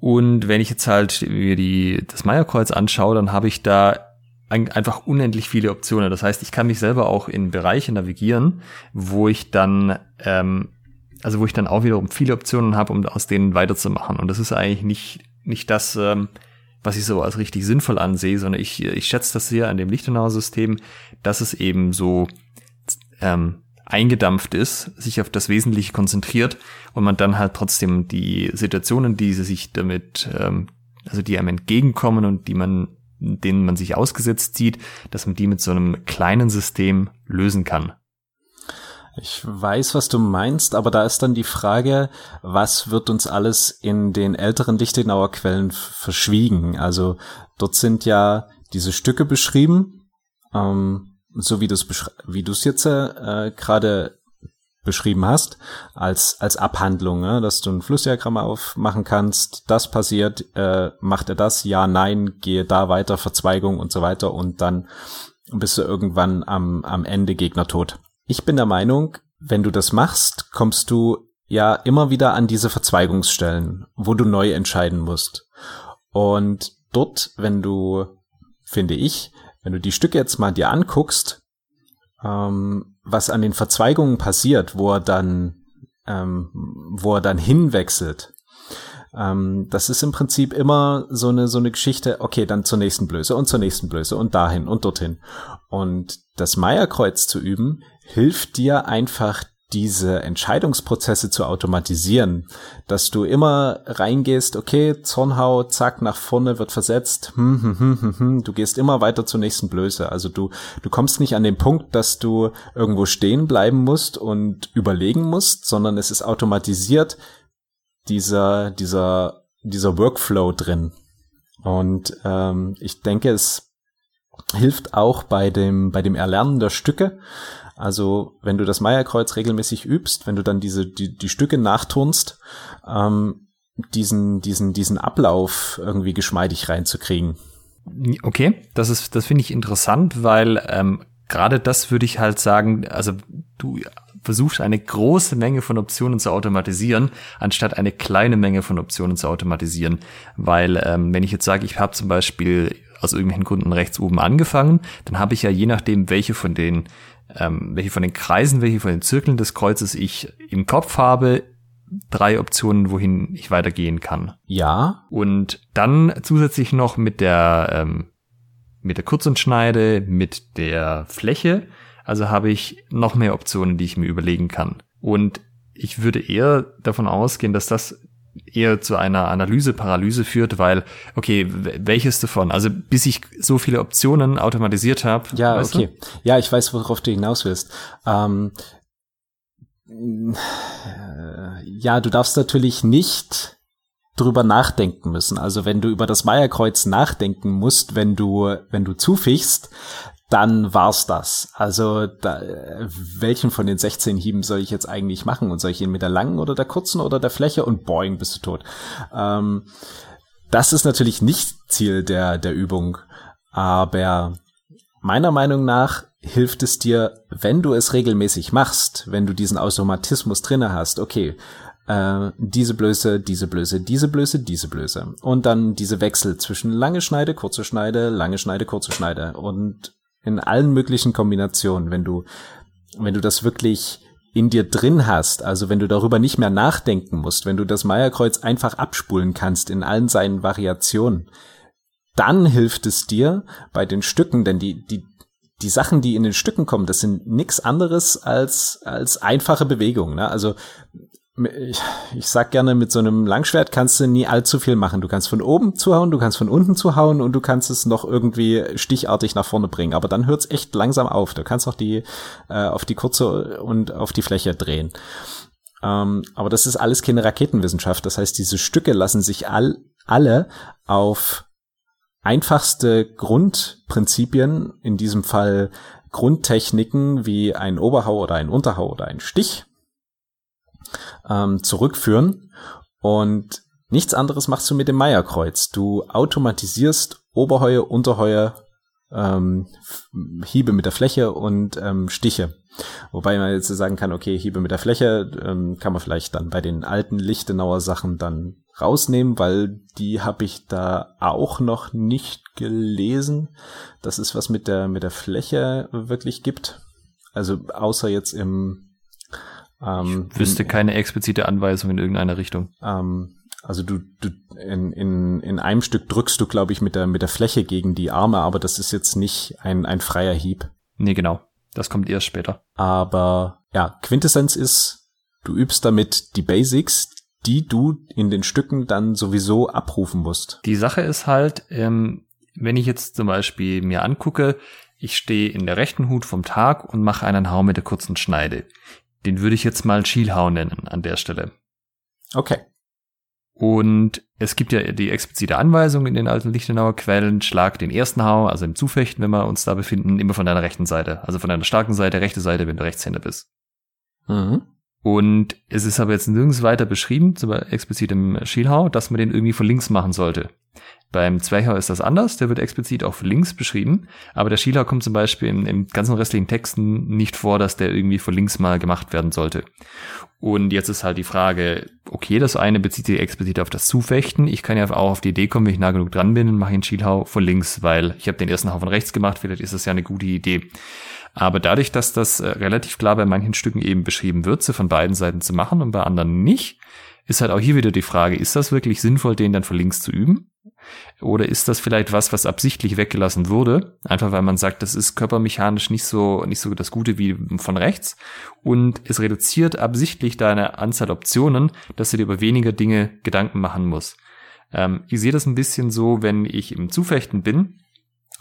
Und wenn ich jetzt halt mir die, das Meierkreuz anschaue, dann habe ich da einfach unendlich viele Optionen. Das heißt, ich kann mich selber auch in Bereiche navigieren, wo ich dann, ähm, also wo ich dann auch wiederum viele Optionen habe, um aus denen weiterzumachen. Und das ist eigentlich nicht, nicht das, ähm, was ich so als richtig sinnvoll ansehe, sondern ich, ich schätze das sehr an dem Lichtenauer System, dass es eben so ähm, eingedampft ist, sich auf das Wesentliche konzentriert und man dann halt trotzdem die Situationen, die sie sich damit, ähm, also die einem entgegenkommen und die man denen man sich ausgesetzt sieht, dass man die mit so einem kleinen System lösen kann. Ich weiß, was du meinst, aber da ist dann die Frage, was wird uns alles in den älteren Lichtenauer Quellen verschwiegen? Also dort sind ja diese Stücke beschrieben, ähm, so wie du es jetzt äh, gerade beschrieben hast, als, als Abhandlung, ne? dass du ein Flussdiagramm aufmachen kannst, das passiert, äh, macht er das, ja, nein, gehe da weiter, Verzweigung und so weiter und dann bist du irgendwann am, am Ende Gegner tot. Ich bin der Meinung, wenn du das machst, kommst du ja immer wieder an diese Verzweigungsstellen, wo du neu entscheiden musst. Und dort, wenn du, finde ich, wenn du die Stücke jetzt mal dir anguckst, ähm, was an den Verzweigungen passiert, wo er dann, ähm, wo er dann hinwechselt, ähm, das ist im Prinzip immer so eine, so eine Geschichte, okay, dann zur nächsten Blöße und zur nächsten Blöße und dahin und dorthin. Und das Meierkreuz zu üben, hilft dir einfach diese Entscheidungsprozesse zu automatisieren, dass du immer reingehst, okay, Zornhau, zack, nach vorne wird versetzt, hm, hm, hm, hm, hm, du gehst immer weiter zur nächsten Blöße. Also du, du kommst nicht an den Punkt, dass du irgendwo stehen bleiben musst und überlegen musst, sondern es ist automatisiert dieser, dieser, dieser Workflow drin. Und ähm, ich denke, es hilft auch bei dem, bei dem Erlernen der Stücke, also wenn du das Meierkreuz regelmäßig übst, wenn du dann diese die, die Stücke nachturnst, ähm, diesen diesen diesen Ablauf irgendwie geschmeidig reinzukriegen. Okay, das ist das finde ich interessant, weil ähm, gerade das würde ich halt sagen, also du versuchst eine große Menge von Optionen zu automatisieren, anstatt eine kleine Menge von Optionen zu automatisieren. Weil ähm, wenn ich jetzt sage, ich habe zum Beispiel aus irgendwelchen Gründen rechts oben angefangen, dann habe ich ja je nachdem, welche von den ähm, welche von den Kreisen, welche von den Zirkeln des Kreuzes ich im Kopf habe, drei Optionen, wohin ich weitergehen kann. Ja. Und dann zusätzlich noch mit der ähm, mit der Kurzentschneide, mit der Fläche. Also habe ich noch mehr Optionen, die ich mir überlegen kann. Und ich würde eher davon ausgehen, dass das eher zu einer Analyse-Paralyse führt, weil, okay, welches davon? Also bis ich so viele Optionen automatisiert habe. Ja, okay. Du? Ja, ich weiß, worauf du hinaus willst. Ähm, ja, du darfst natürlich nicht drüber nachdenken müssen. Also wenn du über das Meierkreuz nachdenken musst, wenn du, wenn du zufichst, dann war's das. Also da, welchen von den 16 Hieben soll ich jetzt eigentlich machen? Und soll ich ihn mit der langen oder der kurzen oder der Fläche? Und boing, bist du tot. Ähm, das ist natürlich nicht Ziel der, der Übung. Aber meiner Meinung nach hilft es dir, wenn du es regelmäßig machst, wenn du diesen Automatismus drinne hast, okay, äh, diese Blöße, diese Blöße, diese Blöße, diese Blöße. Und dann diese Wechsel zwischen lange Schneide, kurze Schneide, lange Schneide, kurze Schneide. Und in allen möglichen Kombinationen, wenn du, wenn du das wirklich in dir drin hast, also wenn du darüber nicht mehr nachdenken musst, wenn du das Meierkreuz einfach abspulen kannst in allen seinen Variationen, dann hilft es dir bei den Stücken, denn die, die, die Sachen, die in den Stücken kommen, das sind nichts anderes als, als einfache Bewegungen. Ne? Also ich, ich sag gerne, mit so einem Langschwert kannst du nie allzu viel machen. Du kannst von oben zuhauen, du kannst von unten zuhauen und du kannst es noch irgendwie stichartig nach vorne bringen. Aber dann hört's echt langsam auf. Du kannst auch die äh, auf die kurze und auf die Fläche drehen. Ähm, aber das ist alles keine Raketenwissenschaft. Das heißt, diese Stücke lassen sich all, alle auf einfachste Grundprinzipien, in diesem Fall Grundtechniken wie ein Oberhau oder ein Unterhau oder ein Stich ähm, zurückführen. Und nichts anderes machst du mit dem Meierkreuz. Du automatisierst Oberheue, Unterheue, ähm, Hiebe mit der Fläche und ähm, Stiche. Wobei man jetzt sagen kann, okay, Hiebe mit der Fläche ähm, kann man vielleicht dann bei den alten Lichtenauer Sachen dann rausnehmen, weil die habe ich da auch noch nicht gelesen, dass es was mit der mit der Fläche wirklich gibt. Also außer jetzt im ähm, ich wüsste keine explizite Anweisung in irgendeiner Richtung. Ähm, also du, du in, in, in einem Stück drückst du, glaube ich, mit der, mit der Fläche gegen die Arme, aber das ist jetzt nicht ein, ein freier Hieb. Nee, genau. Das kommt erst später. Aber ja, Quintessenz ist, du übst damit die Basics, die du in den Stücken dann sowieso abrufen musst. Die Sache ist halt, ähm, wenn ich jetzt zum Beispiel mir angucke, ich stehe in der rechten Hut vom Tag und mache einen Hau mit der kurzen Schneide. Den würde ich jetzt mal Schielhau nennen an der Stelle. Okay. Und es gibt ja die explizite Anweisung in den alten Lichtenauer Quellen, schlag den ersten Hau, also im Zufechten, wenn wir uns da befinden, immer von deiner rechten Seite. Also von deiner starken Seite, rechte Seite, wenn du Rechtshänder bist. Mhm. Und es ist aber jetzt nirgends weiter beschrieben, zum Beispiel explizit im Schielhau, dass man den irgendwie von links machen sollte. Beim Zwerchhau ist das anders, der wird explizit auch links beschrieben, aber der Schielhau kommt zum Beispiel im, im ganzen restlichen Texten nicht vor, dass der irgendwie von links mal gemacht werden sollte. Und jetzt ist halt die Frage, okay, das eine bezieht sich explizit auf das Zufechten. Ich kann ja auch auf die Idee kommen, wenn ich nah genug dran bin, und mache ich einen Schielhau von links, weil ich habe den ersten Hau von rechts gemacht, vielleicht ist das ja eine gute Idee. Aber dadurch, dass das äh, relativ klar bei manchen Stücken eben beschrieben wird, sie von beiden Seiten zu machen und bei anderen nicht, ist halt auch hier wieder die Frage, ist das wirklich sinnvoll, den dann von links zu üben? Oder ist das vielleicht was, was absichtlich weggelassen wurde? Einfach weil man sagt, das ist körpermechanisch nicht so, nicht so das Gute wie von rechts. Und es reduziert absichtlich deine Anzahl Optionen, dass du dir über weniger Dinge Gedanken machen musst. Ähm, ich sehe das ein bisschen so, wenn ich im Zufechten bin.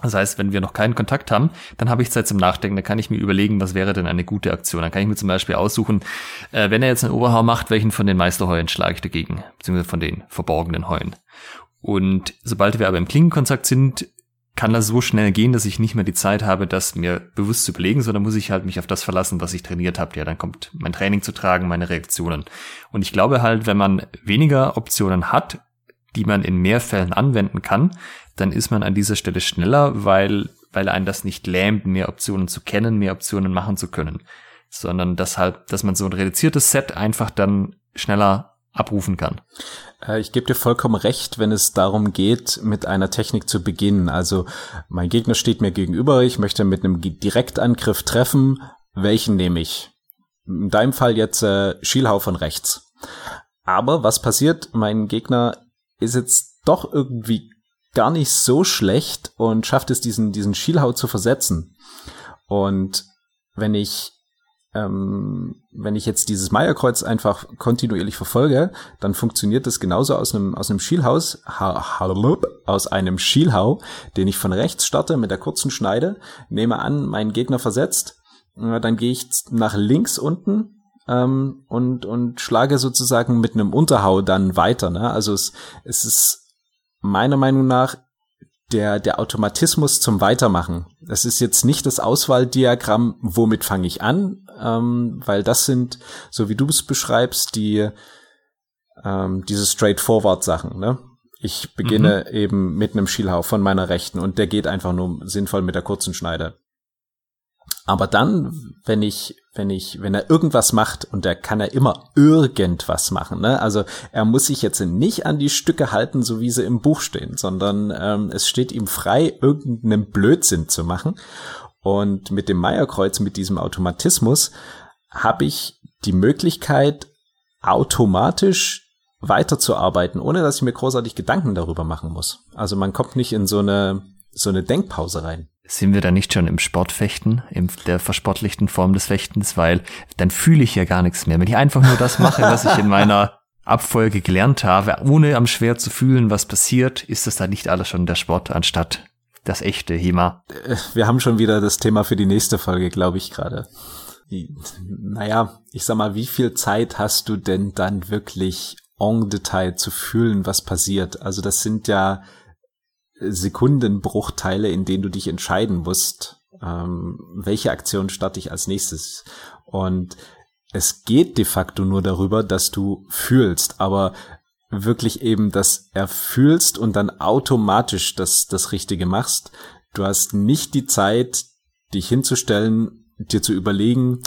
Das heißt, wenn wir noch keinen Kontakt haben, dann habe ich Zeit zum Nachdenken. Da kann ich mir überlegen, was wäre denn eine gute Aktion. Dann kann ich mir zum Beispiel aussuchen, äh, wenn er jetzt einen Oberhau macht, welchen von den Meisterheuen schlage ich dagegen, beziehungsweise von den verborgenen Heuen. Und sobald wir aber im Klingenkontakt sind, kann das so schnell gehen, dass ich nicht mehr die Zeit habe, das mir bewusst zu überlegen, sondern muss ich halt mich auf das verlassen, was ich trainiert habe. Ja, dann kommt mein Training zu tragen, meine Reaktionen. Und ich glaube halt, wenn man weniger Optionen hat, die man in mehr Fällen anwenden kann, dann ist man an dieser Stelle schneller, weil, weil einen das nicht lähmt, mehr Optionen zu kennen, mehr Optionen machen zu können. Sondern dass halt, dass man so ein reduziertes Set einfach dann schneller abrufen kann. Äh, ich gebe dir vollkommen recht, wenn es darum geht, mit einer Technik zu beginnen. Also mein Gegner steht mir gegenüber, ich möchte mit einem Direktangriff treffen. Welchen nehme ich? In deinem Fall jetzt äh, Schielhau von rechts. Aber was passiert? Mein Gegner ist jetzt doch irgendwie gar nicht so schlecht und schafft es, diesen, diesen Schielhau zu versetzen. Und wenn ich ähm, wenn ich jetzt dieses Meierkreuz einfach kontinuierlich verfolge, dann funktioniert das genauso aus einem aus einem Schielhaus aus einem Schielhau, den ich von rechts starte mit der kurzen Schneide, nehme an, mein Gegner versetzt, dann gehe ich nach links unten ähm, und und schlage sozusagen mit einem Unterhau dann weiter. Ne? Also es, es ist meiner Meinung nach der, der Automatismus zum Weitermachen. das ist jetzt nicht das Auswahldiagramm, womit fange ich an, ähm, weil das sind, so wie du es beschreibst, die ähm, diese straightforward Sachen, ne? Ich beginne mhm. eben mit einem Schielhau von meiner Rechten und der geht einfach nur sinnvoll mit der kurzen Schneide. Aber dann, wenn ich, wenn ich, wenn er irgendwas macht und der kann er immer irgendwas machen, ne? Also er muss sich jetzt nicht an die Stücke halten, so wie sie im Buch stehen, sondern ähm, es steht ihm frei, irgendeinen Blödsinn zu machen. Und mit dem Meierkreuz, mit diesem Automatismus, habe ich die Möglichkeit, automatisch weiterzuarbeiten, ohne dass ich mir großartig Gedanken darüber machen muss. Also man kommt nicht in so eine so eine Denkpause rein. Sind wir da nicht schon im Sportfechten, in der versportlichten Form des Fechtens, weil dann fühle ich ja gar nichts mehr. Wenn ich einfach nur das mache, was ich in meiner Abfolge gelernt habe, ohne am Schwer zu fühlen, was passiert, ist das da nicht alles schon der Sport anstatt das echte HEMA? Äh, wir haben schon wieder das Thema für die nächste Folge, glaube ich gerade. Naja, ich sag mal, wie viel Zeit hast du denn dann wirklich en Detail zu fühlen, was passiert? Also das sind ja Sekundenbruchteile, in denen du dich entscheiden musst, ähm, welche Aktion starte ich als nächstes. Und es geht de facto nur darüber, dass du fühlst, aber wirklich eben das erfühlst und dann automatisch das, das Richtige machst. Du hast nicht die Zeit, dich hinzustellen, dir zu überlegen,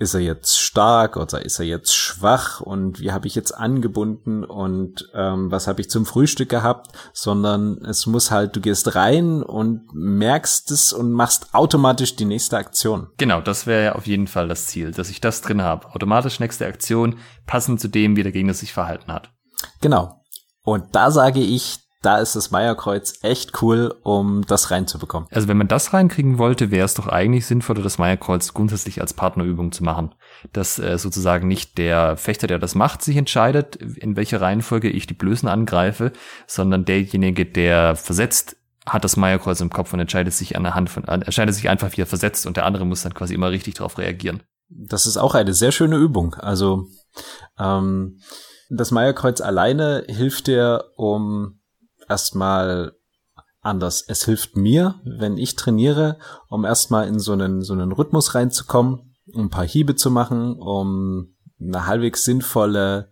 ist er jetzt stark oder ist er jetzt schwach und wie habe ich jetzt angebunden und ähm, was habe ich zum Frühstück gehabt, sondern es muss halt, du gehst rein und merkst es und machst automatisch die nächste Aktion. Genau, das wäre ja auf jeden Fall das Ziel, dass ich das drin habe. Automatisch nächste Aktion, passend zu dem, wie der Gegner sich verhalten hat. Genau. Und da sage ich, da ist das Meierkreuz echt cool, um das reinzubekommen. Also wenn man das reinkriegen wollte, wäre es doch eigentlich sinnvoller, das Meierkreuz grundsätzlich als Partnerübung zu machen. Dass äh, sozusagen nicht der Fechter, der das macht, sich entscheidet, in welcher Reihenfolge ich die Blößen angreife, sondern derjenige, der versetzt, hat das Meierkreuz im Kopf und entscheidet sich an der Hand von, entscheidet sich einfach, wie er versetzt und der andere muss dann quasi immer richtig darauf reagieren. Das ist auch eine sehr schöne Übung. Also ähm, das Meierkreuz alleine hilft dir, um erstmal anders. Es hilft mir, wenn ich trainiere, um erstmal in so einen, so einen Rhythmus reinzukommen, um ein paar Hiebe zu machen, um eine halbwegs sinnvolle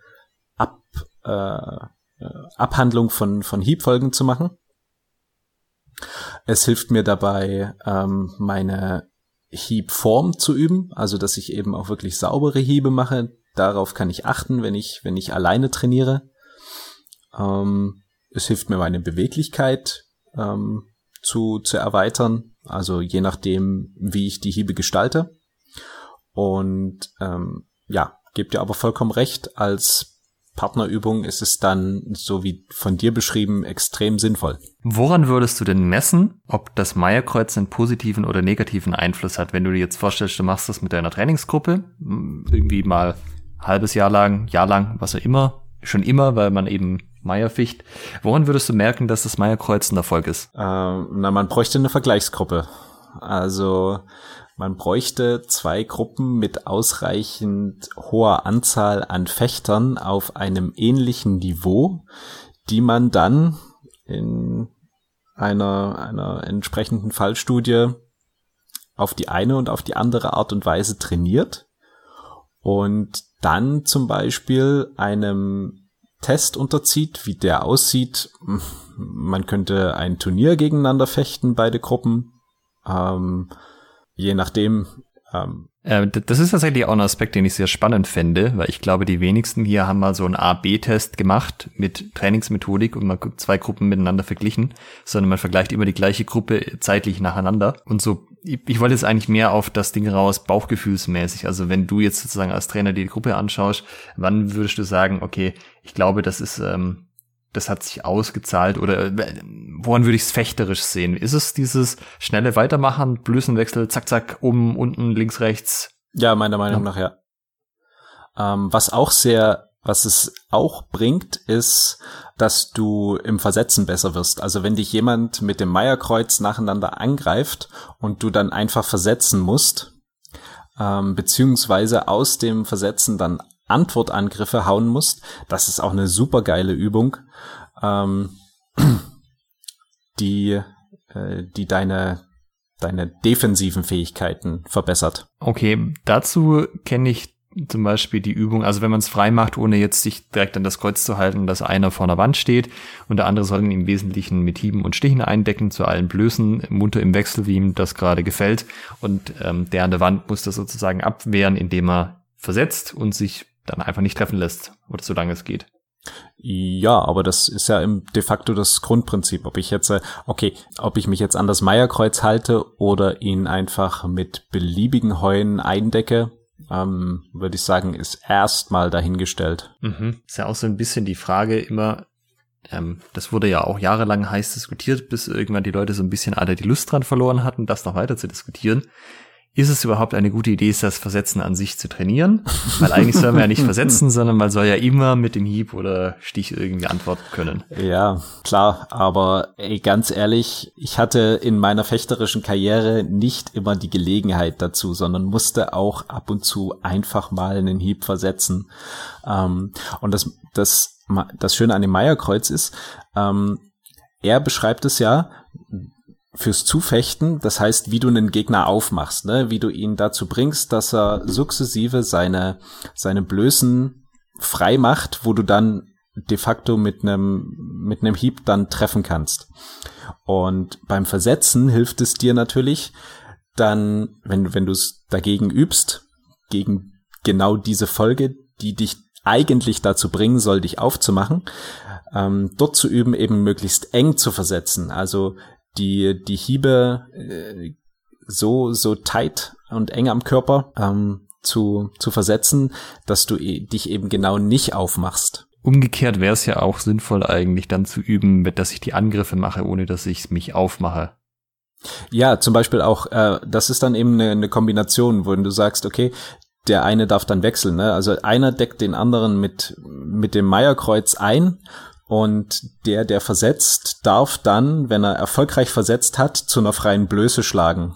Ab, äh, Abhandlung von, von Hiebfolgen zu machen. Es hilft mir dabei, ähm, meine Hiebform zu üben, also dass ich eben auch wirklich saubere Hiebe mache. Darauf kann ich achten, wenn ich, wenn ich alleine trainiere. Ähm, es hilft mir, meine Beweglichkeit ähm, zu, zu erweitern, also je nachdem, wie ich die Hiebe gestalte. Und ähm, ja, gebt ihr aber vollkommen recht, als Partnerübung ist es dann, so wie von dir beschrieben, extrem sinnvoll. Woran würdest du denn messen, ob das Meierkreuz einen positiven oder negativen Einfluss hat, wenn du dir jetzt vorstellst, du machst das mit deiner Trainingsgruppe, irgendwie mal halbes Jahr lang, Jahr lang, was auch immer, schon immer, weil man eben Meierficht. Woran würdest du merken, dass das Meierkreuz ein Erfolg ist? Ähm, na, man bräuchte eine Vergleichsgruppe. Also man bräuchte zwei Gruppen mit ausreichend hoher Anzahl an Fechtern auf einem ähnlichen Niveau, die man dann in einer, einer entsprechenden Fallstudie auf die eine und auf die andere Art und Weise trainiert und dann zum Beispiel einem Test unterzieht, wie der aussieht. Man könnte ein Turnier gegeneinander fechten, beide Gruppen. Ähm, je nachdem. Ähm, äh, das ist tatsächlich auch ein Aspekt, den ich sehr spannend fände, weil ich glaube, die wenigsten hier haben mal so einen A-B-Test gemacht mit Trainingsmethodik und mal zwei Gruppen miteinander verglichen, sondern man vergleicht immer die gleiche Gruppe zeitlich nacheinander. Und so ich wollte jetzt eigentlich mehr auf das Ding raus, bauchgefühlsmäßig. Also wenn du jetzt sozusagen als Trainer die Gruppe anschaust, wann würdest du sagen, okay, ich glaube, das ist, ähm, das hat sich ausgezahlt oder äh, woran würde ich es fechterisch sehen? Ist es dieses schnelle Weitermachen, Blößenwechsel, zack, zack, oben, unten, links, rechts? Ja, meiner Meinung ja. nach ja. Ähm, was auch sehr was es auch bringt, ist, dass du im Versetzen besser wirst. Also wenn dich jemand mit dem Meierkreuz nacheinander angreift und du dann einfach versetzen musst, ähm, beziehungsweise aus dem Versetzen dann Antwortangriffe hauen musst, das ist auch eine super geile Übung, ähm, die, äh, die deine deine defensiven Fähigkeiten verbessert. Okay, dazu kenne ich zum Beispiel die Übung, also wenn man es frei macht, ohne jetzt sich direkt an das Kreuz zu halten, dass einer vor einer Wand steht und der andere soll ihn im Wesentlichen mit Hieben und Stichen eindecken, zu allen Blößen, munter im Wechsel, wie ihm das gerade gefällt. Und ähm, der an der Wand muss das sozusagen abwehren, indem er versetzt und sich dann einfach nicht treffen lässt, oder solange es geht. Ja, aber das ist ja im de facto das Grundprinzip. Ob ich jetzt, äh, okay, ob ich mich jetzt an das Meierkreuz halte oder ihn einfach mit beliebigen Heuen eindecke, ähm, würde ich sagen, ist erstmal dahingestellt. Mhm. Ist ja auch so ein bisschen die Frage immer, ähm, das wurde ja auch jahrelang heiß diskutiert, bis irgendwann die Leute so ein bisschen alle die Lust dran verloren hatten, das noch weiter zu diskutieren ist es überhaupt eine gute Idee, das Versetzen an sich zu trainieren? Weil eigentlich soll man ja nicht versetzen, sondern man soll ja immer mit dem Hieb oder Stich irgendwie antworten können. Ja, klar, aber ey, ganz ehrlich, ich hatte in meiner fechterischen Karriere nicht immer die Gelegenheit dazu, sondern musste auch ab und zu einfach mal einen Hieb versetzen. Ähm, und das, das, das Schöne an dem Meierkreuz ist, ähm, er beschreibt es ja, fürs Zufechten, das heißt, wie du einen Gegner aufmachst, ne? wie du ihn dazu bringst, dass er sukzessive seine, seine Blößen frei macht, wo du dann de facto mit einem mit einem Hieb dann treffen kannst. Und beim Versetzen hilft es dir natürlich dann, wenn, wenn du es dagegen übst, gegen genau diese Folge, die dich eigentlich dazu bringen soll, dich aufzumachen, ähm, dort zu üben, eben möglichst eng zu versetzen. Also die, die Hiebe äh, so, so tight und eng am Körper ähm, zu, zu versetzen, dass du e dich eben genau nicht aufmachst. Umgekehrt wäre es ja auch sinnvoll eigentlich dann zu üben, dass ich die Angriffe mache, ohne dass ich mich aufmache. Ja, zum Beispiel auch, äh, das ist dann eben eine, eine Kombination, wo du sagst, okay, der eine darf dann wechseln, ne? Also einer deckt den anderen mit, mit dem Meierkreuz ein und der, der versetzt, darf dann, wenn er erfolgreich versetzt hat, zu einer freien Blöße schlagen.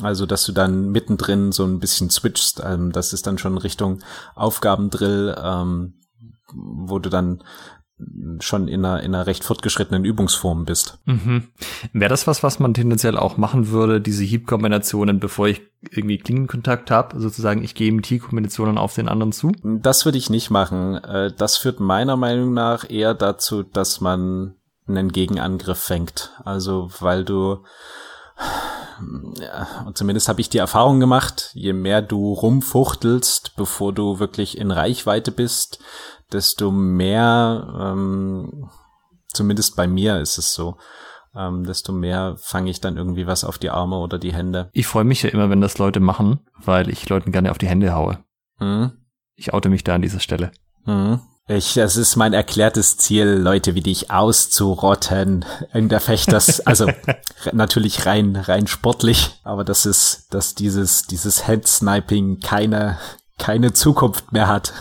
Also, dass du dann mittendrin so ein bisschen switchst. Ähm, das ist dann schon Richtung Aufgabendrill, ähm, wo du dann schon in einer, in einer recht fortgeschrittenen Übungsform bist. Mhm. Wäre das was, was man tendenziell auch machen würde, diese Hieb-Kombinationen, bevor ich irgendwie Klingenkontakt habe, sozusagen ich gehe mit Hieb-Kombinationen auf den anderen zu? Das würde ich nicht machen. Äh, das führt meiner Meinung nach eher dazu, dass man einen Gegenangriff fängt. Also weil du ja, und zumindest habe ich die Erfahrung gemacht, je mehr du rumfuchtelst, bevor du wirklich in Reichweite bist, desto mehr, ähm, zumindest bei mir ist es so, ähm, desto mehr fange ich dann irgendwie was auf die Arme oder die Hände. Ich freue mich ja immer, wenn das Leute machen, weil ich Leuten gerne auf die Hände haue. Mhm. Ich oute mich da an dieser Stelle. Mhm. Ich, das ist mein erklärtes Ziel, Leute wie dich auszurotten in der Fechters, also natürlich rein, rein sportlich, aber das ist, dass dieses, dieses Head-Sniping keine, keine Zukunft mehr hat.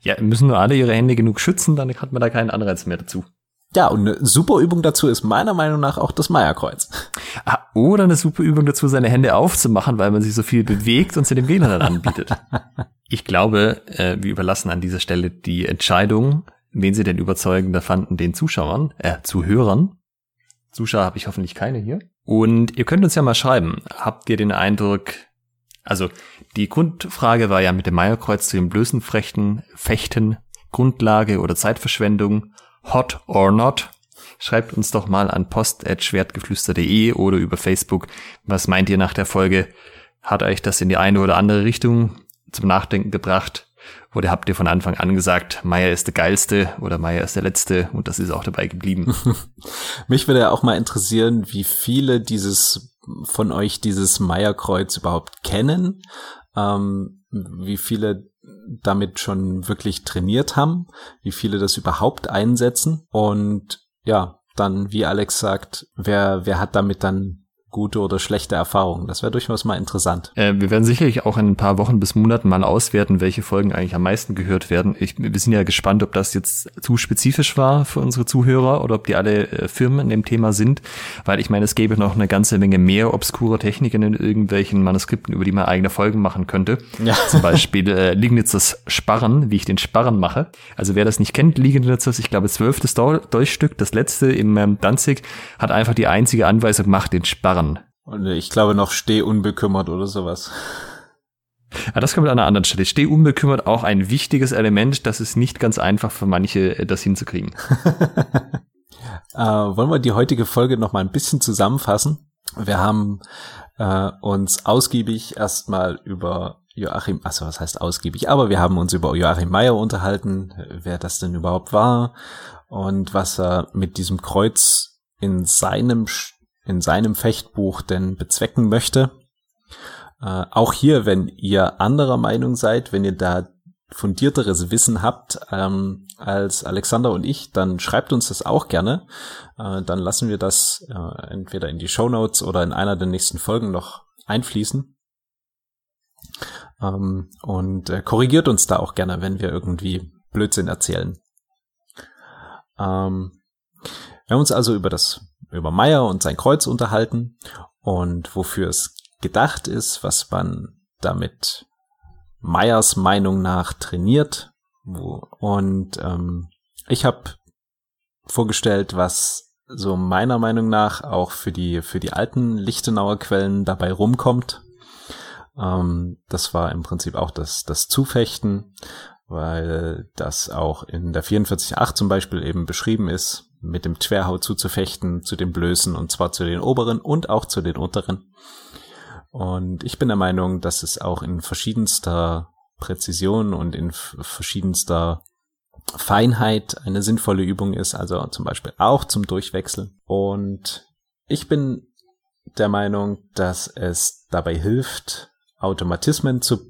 Ja, müssen nur alle ihre Hände genug schützen, dann hat man da keinen Anreiz mehr dazu. Ja, und eine super Übung dazu ist meiner Meinung nach auch das Meierkreuz. Ah, oder eine super Übung dazu, seine Hände aufzumachen, weil man sich so viel bewegt und sie dem Gegner dann anbietet. Ich glaube, äh, wir überlassen an dieser Stelle die Entscheidung, wen sie denn überzeugender fanden, den Zuschauern, äh, Zuhörern. Zuschauer habe ich hoffentlich keine hier. Und ihr könnt uns ja mal schreiben, habt ihr den Eindruck, also die Grundfrage war ja mit dem Meierkreuz zu den Blößenfrechten, Fechten, Grundlage oder Zeitverschwendung, hot or not? Schreibt uns doch mal an post.schwertgeflüster.de oder über Facebook. Was meint ihr nach der Folge? Hat euch das in die eine oder andere Richtung zum Nachdenken gebracht? Oder habt ihr von Anfang an gesagt, Meier ist der geilste oder Meier ist der letzte und das ist auch dabei geblieben? Mich würde ja auch mal interessieren, wie viele dieses von euch dieses Meierkreuz überhaupt kennen, ähm, wie viele damit schon wirklich trainiert haben, wie viele das überhaupt einsetzen. Und ja, dann, wie Alex sagt, wer, wer hat damit dann gute oder schlechte Erfahrungen. Das wäre durchaus mal interessant. Äh, wir werden sicherlich auch in ein paar Wochen bis Monaten mal auswerten, welche Folgen eigentlich am meisten gehört werden. Ich, wir sind ja gespannt, ob das jetzt zu spezifisch war für unsere Zuhörer oder ob die alle äh, Firmen in dem Thema sind, weil ich meine, es gäbe noch eine ganze Menge mehr obskure Techniken in irgendwelchen Manuskripten, über die man eigene Folgen machen könnte. Ja. Zum Beispiel äh, Lignitzes Sparren, wie ich den Sparren mache. Also wer das nicht kennt, Lignitzes, ich glaube zwölftes Dolchstück, das letzte im ähm, Danzig, hat einfach die einzige Anweisung gemacht, den Sparren Sparren Und ich glaube noch steh unbekümmert oder sowas. Ah, das kommt an einer anderen Stelle. Steh unbekümmert auch ein wichtiges Element. Das ist nicht ganz einfach für manche, äh, das hinzukriegen. äh, wollen wir die heutige Folge noch mal ein bisschen zusammenfassen? Wir haben äh, uns ausgiebig erstmal über Joachim, also was heißt ausgiebig, aber wir haben uns über Joachim Meyer unterhalten, wer das denn überhaupt war und was er mit diesem Kreuz in seinem in seinem Fechtbuch denn bezwecken möchte. Äh, auch hier, wenn ihr anderer Meinung seid, wenn ihr da fundierteres Wissen habt ähm, als Alexander und ich, dann schreibt uns das auch gerne. Äh, dann lassen wir das äh, entweder in die Show Notes oder in einer der nächsten Folgen noch einfließen. Ähm, und äh, korrigiert uns da auch gerne, wenn wir irgendwie Blödsinn erzählen. Ähm, wir haben uns also über das über Meyer und sein Kreuz unterhalten und wofür es gedacht ist, was man damit Meyers Meinung nach trainiert. Und ähm, ich habe vorgestellt, was so meiner Meinung nach auch für die für die alten Lichtenauer Quellen dabei rumkommt. Ähm, das war im Prinzip auch das das Zufechten, weil das auch in der 44.8 zum Beispiel eben beschrieben ist, mit dem Twerhau zuzufechten, zu den Blößen und zwar zu den oberen und auch zu den unteren. Und ich bin der Meinung, dass es auch in verschiedenster Präzision und in verschiedenster Feinheit eine sinnvolle Übung ist, also zum Beispiel auch zum Durchwechseln. Und ich bin der Meinung, dass es dabei hilft, Automatismen zu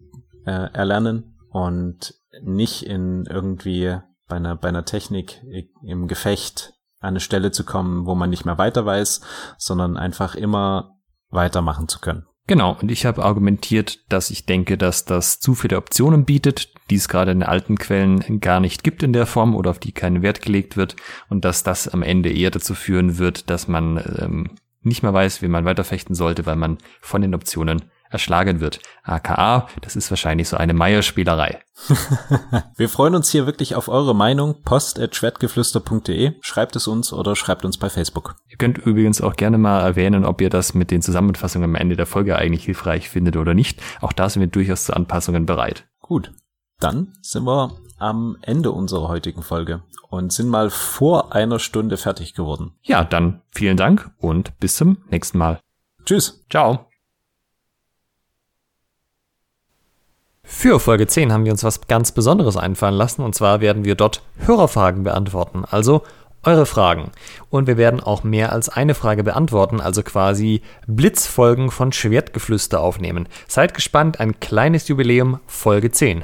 äh, erlernen und nicht in irgendwie bei einer, bei einer Technik im Gefecht an eine Stelle zu kommen, wo man nicht mehr weiter weiß, sondern einfach immer weitermachen zu können. Genau, und ich habe argumentiert, dass ich denke, dass das zu viele Optionen bietet, die es gerade in alten Quellen gar nicht gibt in der Form oder auf die kein Wert gelegt wird und dass das am Ende eher dazu führen wird, dass man ähm, nicht mehr weiß, wie man weiterfechten sollte, weil man von den Optionen erschlagen wird. AKA, das ist wahrscheinlich so eine Meierspielerei. Wir freuen uns hier wirklich auf eure Meinung. post.schwertgeflüster.de. Schreibt es uns oder schreibt uns bei Facebook. Ihr könnt übrigens auch gerne mal erwähnen, ob ihr das mit den Zusammenfassungen am Ende der Folge eigentlich hilfreich findet oder nicht. Auch da sind wir durchaus zu Anpassungen bereit. Gut. Dann sind wir am Ende unserer heutigen Folge und sind mal vor einer Stunde fertig geworden. Ja, dann vielen Dank und bis zum nächsten Mal. Tschüss. Ciao. Für Folge 10 haben wir uns was ganz Besonderes einfallen lassen und zwar werden wir dort Hörerfragen beantworten, also eure Fragen. Und wir werden auch mehr als eine Frage beantworten, also quasi Blitzfolgen von Schwertgeflüster aufnehmen. Seid gespannt, ein kleines Jubiläum, Folge 10.